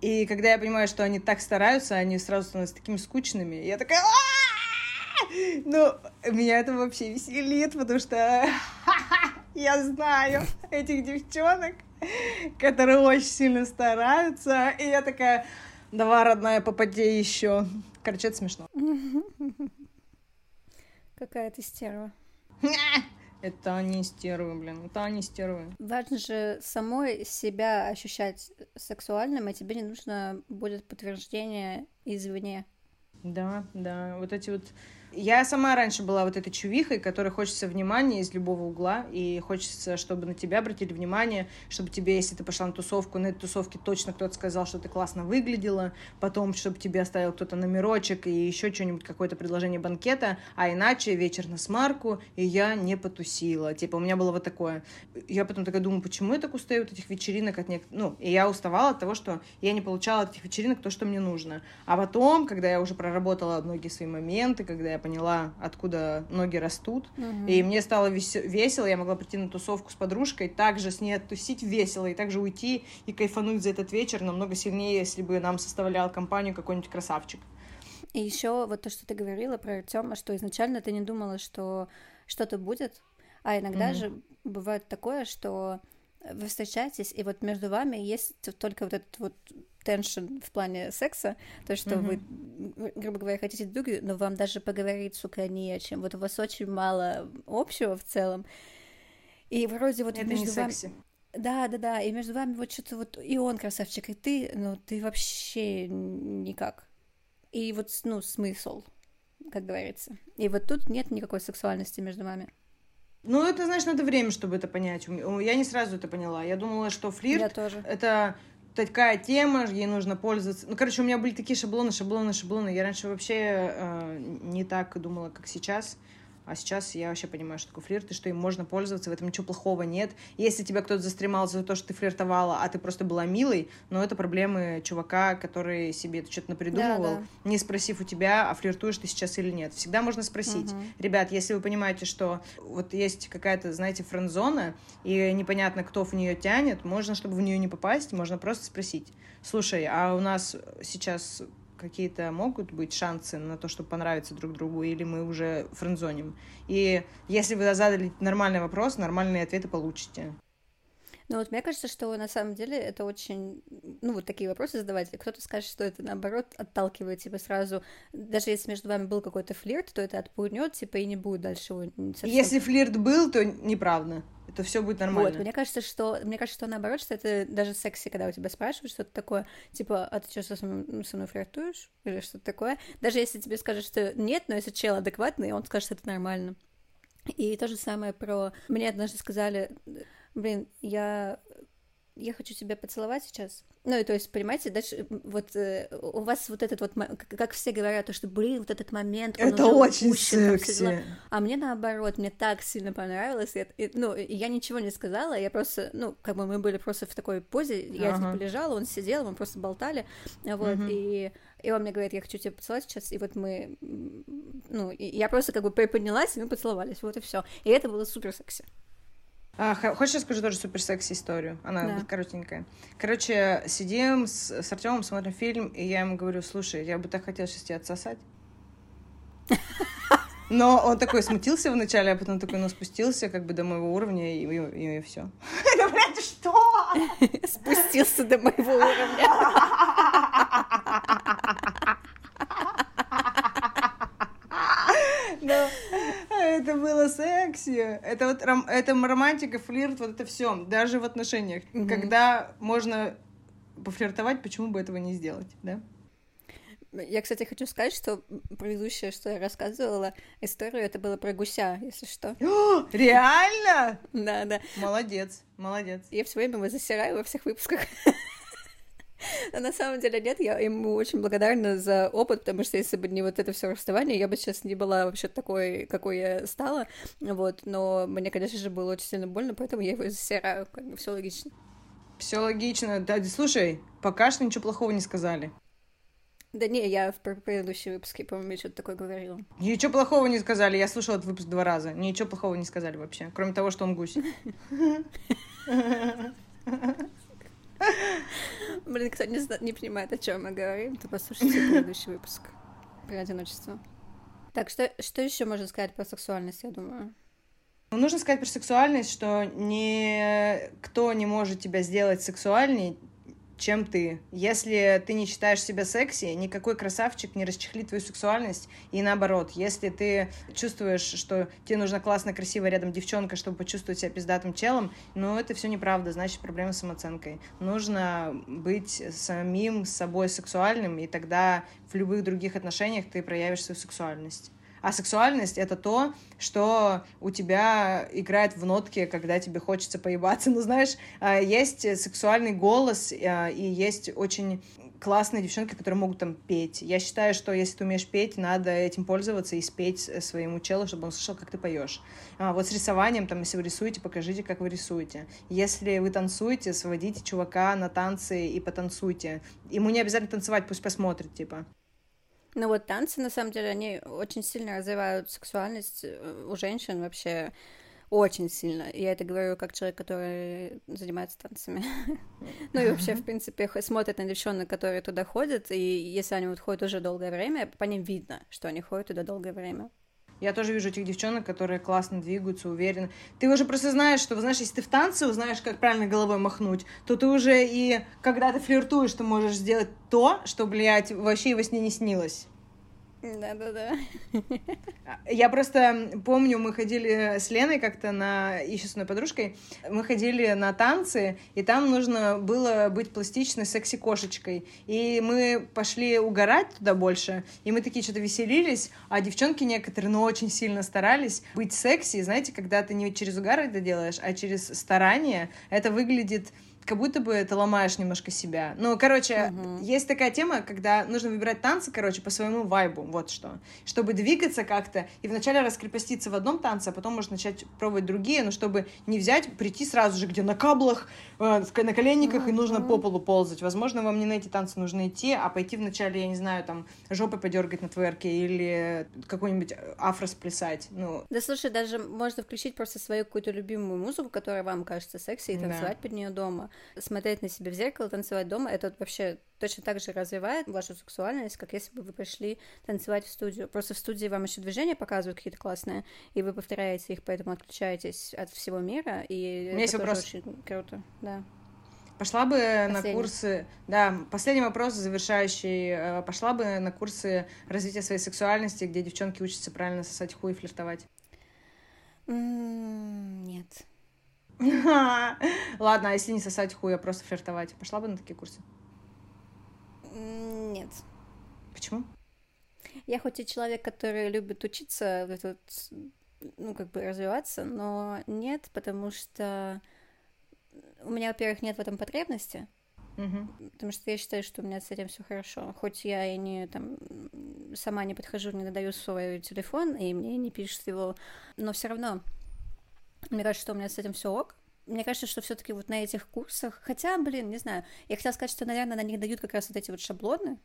и когда я понимаю, что они так стараются, они сразу становятся такими скучными. Я такая... Ну, меня это вообще веселит, потому что *laughs* я знаю этих девчонок, которые очень сильно стараются. И я такая, давай, родная, попади еще. Короче, это смешно. Какая ты стерва. *laughs* Это они стервы, блин, это они стервы. Важно же самой себя ощущать сексуальным, и тебе не нужно будет подтверждение извне. Да, да, вот эти вот я сама раньше была вот этой чувихой, которой хочется внимания из любого угла, и хочется, чтобы на тебя обратили внимание, чтобы тебе, если ты пошла на тусовку, на этой тусовке точно кто-то сказал, что ты классно выглядела, потом, чтобы тебе оставил кто-то номерочек и еще что-нибудь, какое-то предложение банкета, а иначе вечер на смарку, и я не потусила. Типа, у меня было вот такое. Я потом такая думаю, почему я так устаю от этих вечеринок от некоторых... Ну, и я уставала от того, что я не получала от этих вечеринок то, что мне нужно. А потом, когда я уже проработала многие свои моменты, когда я поняла, откуда ноги растут. Угу. И мне стало весело, я могла прийти на тусовку с подружкой, также с ней оттусить весело, и также уйти и кайфануть за этот вечер намного сильнее, если бы нам составлял компанию какой-нибудь красавчик. И еще вот то, что ты говорила про Артема, что изначально ты не думала, что что-то будет, а иногда mm же бывает такое, что вы встречаетесь, и вот между вами есть только вот этот вот теншн в плане секса, то, что mm-hmm. вы, грубо говоря, хотите друг но вам даже поговорить, сука, не о чем. Вот у вас очень мало общего в целом. И вроде вот Это между не вами... секси. Да, да, да, и между вами вот что-то вот и он красавчик, и ты, ну, ты вообще никак. И вот, ну, смысл, как говорится. И вот тут нет никакой сексуальности между вами. Ну, это, знаешь, надо время, чтобы это понять. Я не сразу это поняла. Я думала, что флирт... Это такая тема, ей нужно пользоваться. Ну, короче, у меня были такие шаблоны, шаблоны, шаблоны. Я раньше вообще э, не так думала, как сейчас. А сейчас я вообще понимаю, что такое флирт, и что им можно пользоваться, в этом ничего плохого нет. Если тебя кто-то застремал за то, что ты флиртовала, а ты просто была милой, но это проблемы чувака, который себе что-то напридумывал, да, да. не спросив у тебя, а флиртуешь ты сейчас или нет. Всегда можно спросить. Угу. Ребят, если вы понимаете, что вот есть какая-то, знаете, френд-зона, и непонятно, кто в нее тянет, можно, чтобы в нее не попасть, можно просто спросить. Слушай, а у нас сейчас какие-то могут быть шансы на то, чтобы понравиться друг другу, или мы уже френдзоним. И если вы задали нормальный вопрос, нормальные ответы получите. Ну вот мне кажется, что на самом деле это очень, ну вот такие вопросы задавать. Кто-то скажет, что это наоборот отталкивает типа сразу, даже если между вами был какой-то флирт, то это отпугнет типа и не будет дальше его совсем... Если флирт был, то неправда это все будет нормально. Вот, мне кажется, что мне кажется, что наоборот, что это даже секси, когда у тебя спрашивают что-то такое, типа, а ты что, со мной, со мной флиртуешь? Или что-то такое. Даже если тебе скажут, что нет, но если чел адекватный, он скажет, что это нормально. И то же самое про... Мне однажды сказали, блин, я я хочу тебя поцеловать сейчас. Ну, и то есть, понимаете, дальше вот э, у вас вот этот вот, как все говорят, то, что, блин, вот этот момент, он Это очень упущен, секси. А мне наоборот, мне так сильно понравилось. И, и, ну, я ничего не сказала, я просто, ну, как бы мы были просто в такой позе, я ага. типа лежала, он сидел, мы просто болтали, вот, угу. и и он мне говорит, я хочу тебя поцеловать сейчас, и вот мы, ну, я просто как бы приподнялась, и мы поцеловались, вот и все. И это было супер секси. А, хочешь, я скажу тоже супер секси историю? Она да. коротенькая. Короче, сидим с, с Артемом, смотрим фильм, и я ему говорю, слушай, я бы так хотела сейчас тебя отсосать. Но он такой смутился вначале, а потом такой, ну, спустился как бы до моего уровня, и, и, и все. Да, блядь, что? *laughs* Спустился до моего уровня. *laughs* Да это было секси. Это вот ром, это романтика, флирт, вот это все. Даже в отношениях. Угу. Когда можно пофлиртовать, почему бы этого не сделать, да? Я, кстати, хочу сказать, что предыдущее, что я рассказывала, историю, это было про гуся, если что. О, *gasps* реально? Да, да. Молодец, молодец. Я все время его засираю во всех выпусках. *laughs* Но на самом деле нет, я ему очень благодарна за опыт, потому что если бы не вот это все расставание, я бы сейчас не была вообще такой, какой я стала, вот, но мне, конечно же, было очень сильно больно, поэтому я его засираю, как бы все логично. Все логично. Да, слушай, пока что ничего плохого не сказали. Да не, я в предыдущем выпуске, по-моему, что-то такое говорила. Ничего плохого не сказали, я слушала этот выпуск два раза. Ничего плохого не сказали вообще, кроме того, что он гусь. *laughs* *laughs* Блин, кто не, не понимает, о чем мы говорим, то послушайте предыдущий выпуск про одиночество. Так, что, что еще можно сказать про сексуальность, я думаю? Ну, нужно сказать про сексуальность, что никто не может тебя сделать сексуальней, чем ты. Если ты не считаешь себя секси, никакой красавчик не расчехлит твою сексуальность. И наоборот, если ты чувствуешь, что тебе нужна классная, красивая рядом девчонка, чтобы почувствовать себя пиздатым челом, ну, это все неправда, значит, проблема с самооценкой. Нужно быть самим собой сексуальным, и тогда в любых других отношениях ты проявишь свою сексуальность. А сексуальность — это то, что у тебя играет в нотке, когда тебе хочется поебаться. *laughs* Ну, знаешь, а, есть сексуальный голос, а, и есть очень классные девчонки, которые могут там петь. Я считаю, что если ты умеешь петь, надо этим пользоваться и спеть своему челу, чтобы он слышал, как ты поешь. А вот с рисованием, там, если вы рисуете, покажите, как вы рисуете. Если вы танцуете, сводите чувака на танцы и потанцуйте. Ему не обязательно танцевать, пусть посмотрит, типа. Ну вот танцы, на самом деле, они очень сильно развивают сексуальность э, у женщин вообще очень сильно. Я это говорю как человек, который занимается танцами. *laughs* ну и вообще, в принципе, смотрят на девчонок, которые туда ходят, и если они вот ходят уже долгое время, по ним видно, что они ходят туда долгое время. Я тоже вижу этих девчонок, которые классно двигаются, уверенно. Ты уже просто знаешь, что, знаешь, если ты в танце узнаешь, как правильно головой махнуть, то ты уже и когда ты флиртуешь, ты можешь сделать то, что, блядь, вообще его сне не снилось. Да-да-да. Я просто помню, мы ходили с Леной как-то на... еще с одной подружкой. Мы ходили на танцы, и там нужно было быть пластичной секси-кошечкой. И мы пошли угорать туда больше, и мы такие что-то веселились, а девчонки некоторые, ну, очень сильно старались быть секси. Знаете, когда ты не через угар это делаешь, а через старание, это выглядит как будто бы ты ломаешь немножко себя. Ну, короче, угу. есть такая тема, когда нужно выбирать танцы, короче, по своему вайбу, вот что. Чтобы двигаться как-то и вначале раскрепоститься в одном танце, а потом можно начать пробовать другие, но чтобы не взять, прийти сразу же, где на каблах, э, на коленниках, угу. и нужно по полу ползать. Возможно, вам не на эти танцы нужно идти, а пойти вначале, я не знаю, там, жопой подергать на тверке или какой-нибудь афро сплясать. Ну. Да слушай, даже можно включить просто свою какую-то любимую музыку, которая вам кажется секси, и танцевать да. под нее дома смотреть на себя в зеркало, танцевать дома, это вообще точно так же развивает вашу сексуальность, как если бы вы пришли танцевать в студию. Просто в студии вам еще движения показывают какие-то классные, и вы повторяете их, поэтому отключаетесь от всего мира, и У меня это тоже вопрос. очень круто, да. Пошла бы последний. на курсы, да, последний вопрос завершающий. Э, пошла бы на курсы развития своей сексуальности, где девчонки учатся правильно сосать хуй и флиртовать? Нет. *laughs* Ладно, а если не сосать хуй, а просто флиртовать? Пошла бы на такие курсы? Нет. Почему? Я хоть и человек, который любит учиться, ну, как бы развиваться, но нет, потому что у меня, во-первых, нет в этом потребности, угу. потому что я считаю, что у меня с этим все хорошо. Хоть я и не там сама не подхожу, не надаю свой телефон, и мне не пишет его, но все равно мне кажется, что у меня с этим все ок. Мне кажется, что все-таки вот на этих курсах, хотя, блин, не знаю, я хотела сказать, что, наверное, на них дают как раз вот эти вот шаблоны,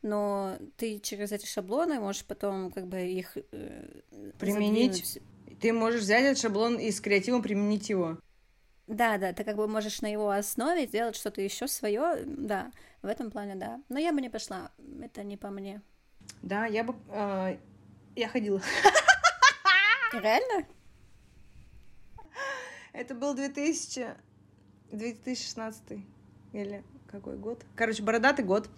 но ты через эти шаблоны можешь потом как бы их э, применить. Задвинуть. Ты можешь взять этот шаблон и с креативом применить его. Да, да, ты как бы можешь на его основе сделать что-то еще свое, да, в этом плане, да. Но я бы не пошла, это не по мне. Да, я бы, э, я ходила. Реально? Это был 2000... 2016 или какой год? Короче, бородатый год.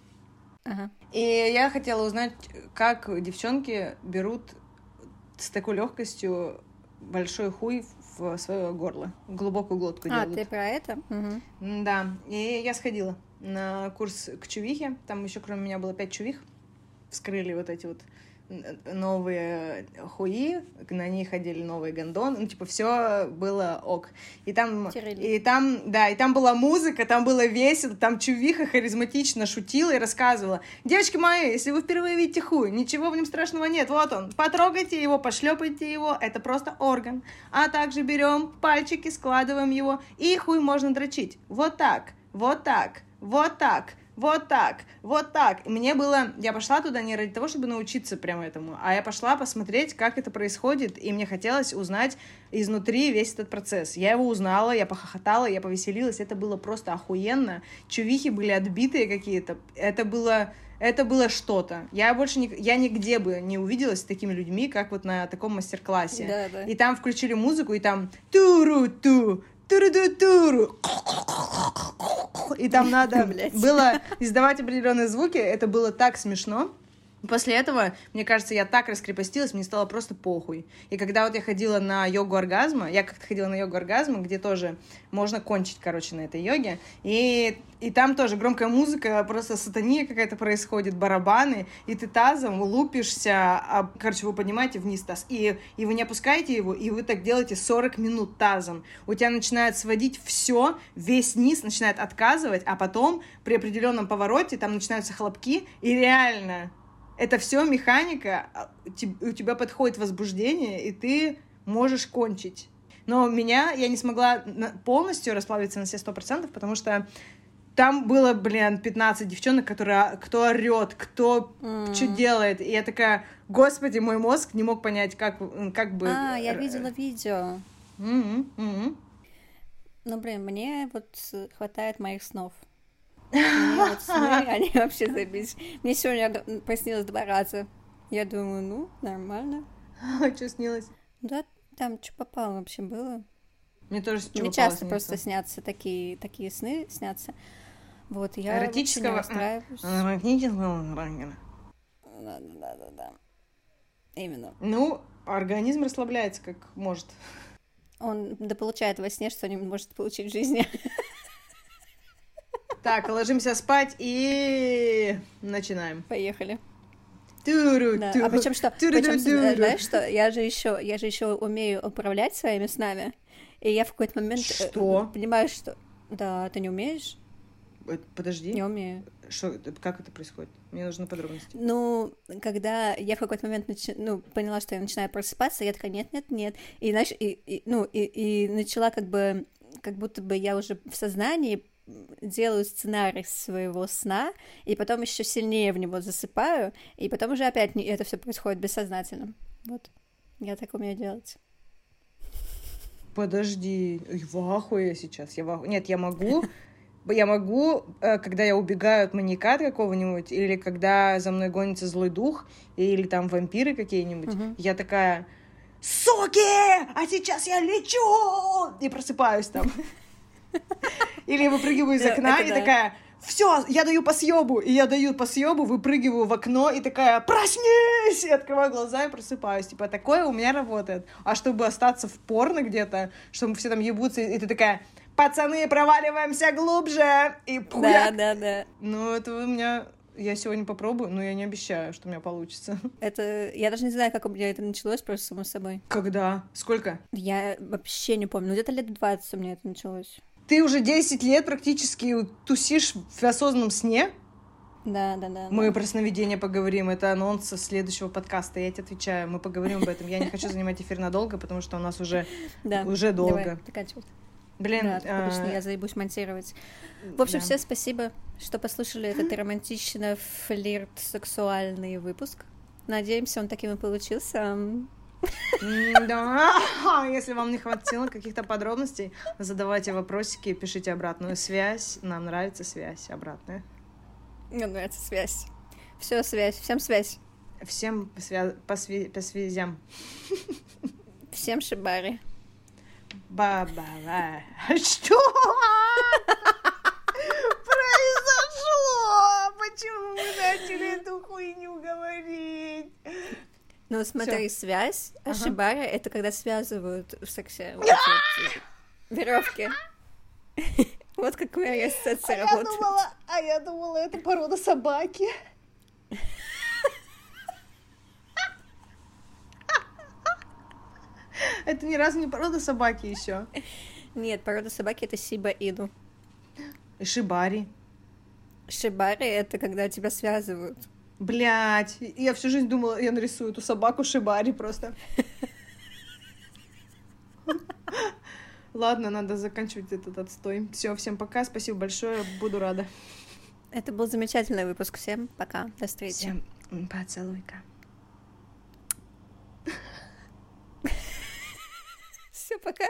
Ага. И я хотела узнать, как девчонки берут с такой легкостью большой хуй в свое горло, в глубокую глотку а, делают. ты про это? Угу. Да, и я сходила на курс к чувихе, там еще кроме меня было пять чувих, вскрыли вот эти вот новые хуи, на них ходили новые гондоны, ну, типа, все было ок. И там, и там, да, и там была музыка, там было весело, там чувиха харизматично шутила и рассказывала. Девочки мои, если вы впервые видите хуй, ничего в нем страшного нет, вот он, потрогайте его, пошлепайте его, это просто орган. А также берем пальчики, складываем его, и хуй можно дрочить. Вот так, вот так, вот так вот так, вот так. И мне было, я пошла туда не ради того, чтобы научиться прямо этому, а я пошла посмотреть, как это происходит, и мне хотелось узнать изнутри весь этот процесс. Я его узнала, я похохотала, я повеселилась, это было просто охуенно. Чувихи были отбитые какие-то, это было... Это было что-то. Я больше не, я нигде бы не увиделась с такими людьми, как вот на таком мастер-классе. Да, да. И там включили музыку, и там туру-ту, туру-туру. И там надо было издавать определенные звуки. Это было так смешно. После этого, мне кажется, я так раскрепостилась, мне стало просто похуй. И когда вот я ходила на йогу оргазма, я как-то ходила на йогу оргазма, где тоже можно кончить, короче, на этой йоге, и, и там тоже громкая музыка, просто сатания какая-то происходит, барабаны, и ты тазом лупишься, а, короче, вы поднимаете вниз таз, и, и вы не опускаете его, и вы так делаете 40 минут тазом. У тебя начинает сводить все, весь низ начинает отказывать, а потом при определенном повороте там начинаются хлопки, и реально это все механика, а, у тебя подходит возбуждение, и ты можешь кончить. Но меня, я не смогла полностью расплавиться на все сто процентов, потому что там было, блин, 15 девчонок, которые, кто орет, кто mm. что делает. И я такая, господи, мой мозг не мог понять, как, как бы... А, я видела видео. Mm-hmm. Mm-hmm. Ну, блин, мне вот хватает моих снов. Вот сны, *laughs* они вообще забить. Мне сегодня приснилось два раза. Я думаю, ну, нормально. *laughs* Что снилось? Да, там что попало вообще было. Мне тоже что Мне часто просто снятся такие, такие сны, снятся. Вот, я Эротического... Эротического рангера. Да, да, да, да. Именно. Ну, организм расслабляется как может. Он дополучает во сне, что не может получить в жизни. *laughs* Так, ложимся спать и начинаем. Поехали. Туру, Да. туру, А причем что, причем, туру. знаешь что, я же еще, я же еще умею управлять своими снами, и я в какой-то момент э, Что? понимаю, что да, ты не умеешь? Э, Подожди, Не умею. что, как это происходит? Мне нужны подробности. Ну, когда я в какой-то момент начи- ну, поняла, что я начинаю просыпаться, я такая, нет, нет, нет. И, знаешь, и, и, ну, и, и начала как бы, как будто бы я уже в сознании делаю сценарий своего сна, и потом еще сильнее в него засыпаю, и потом уже опять не- это все происходит бессознательно. Вот. Я так умею делать. Подожди, в ахуе сейчас. Я в ахуе. Нет, я могу. Я могу, э, когда я убегаю от маньяка какого-нибудь, или когда за мной гонится злой дух, или там вампиры какие-нибудь, Мгм. я такая, суки, а сейчас я лечу! И просыпаюсь там. Или выпрыгиваю из Да, окна и да. такая, все, я даю по съебу, и я даю по съебу, выпрыгиваю в окно и такая, проснись! И открываю глаза и просыпаюсь. Типа, такое у меня работает. А чтобы остаться в порно где-то, чтобы все там ебутся, и ты такая, пацаны, проваливаемся глубже! И Да, пуяк! да, да. Ну, это у меня... Я сегодня попробую, но я не обещаю, что у меня получится. Это... Я даже не знаю, как у меня это началось, просто само собой. Когда? Сколько? Я вообще не помню. Ну, где-то лет 20 у меня это началось. Ты уже 10 лет практически тусишь в осознанном сне? Да, да, да. Мы да. про сновидение поговорим. Это анонс следующего подкаста. Я тебе отвечаю. Мы поговорим об этом. Я не хочу занимать эфир надолго, потому что у нас уже, *laughs* Да. уже долго. Давай. Блин, Да, а, я заебусь монтировать. В общем, да. всем спасибо, что послушали этот *gasps* романтично флирт сексуальный выпуск. Надеемся, он таким и получился. Да. Если вам не хватило каких-то подробностей, задавайте вопросики, пишите обратную связь. Нам нравится связь обратная. Мне нравится связь. Все, связь. Всем связь. Всем по, свя- по сви- по связям. Всем шибари. Баба. Что? Произошло? Почему мы начали эту хуйню говорить? Ну, смотри, связь, а Ага. шибари — это когда связывают в сексе вот эти веревки. *laughs* Вот как у меня ассоциация А я работает. думала, а я думала, это порода собаки. Это ни разу не порода собаки еще. Нет, порода собаки — это сиба-ину. Шибари. Шибари — это когда тебя связывают. Блять, я всю жизнь думала, я нарисую эту собаку Шибари просто. Ладно, надо заканчивать этот отстой. Все, всем пока, спасибо большое, буду рада. Это был замечательный выпуск. Всем пока. До встречи. Всем поцелуйка. *laughs* Все, пока.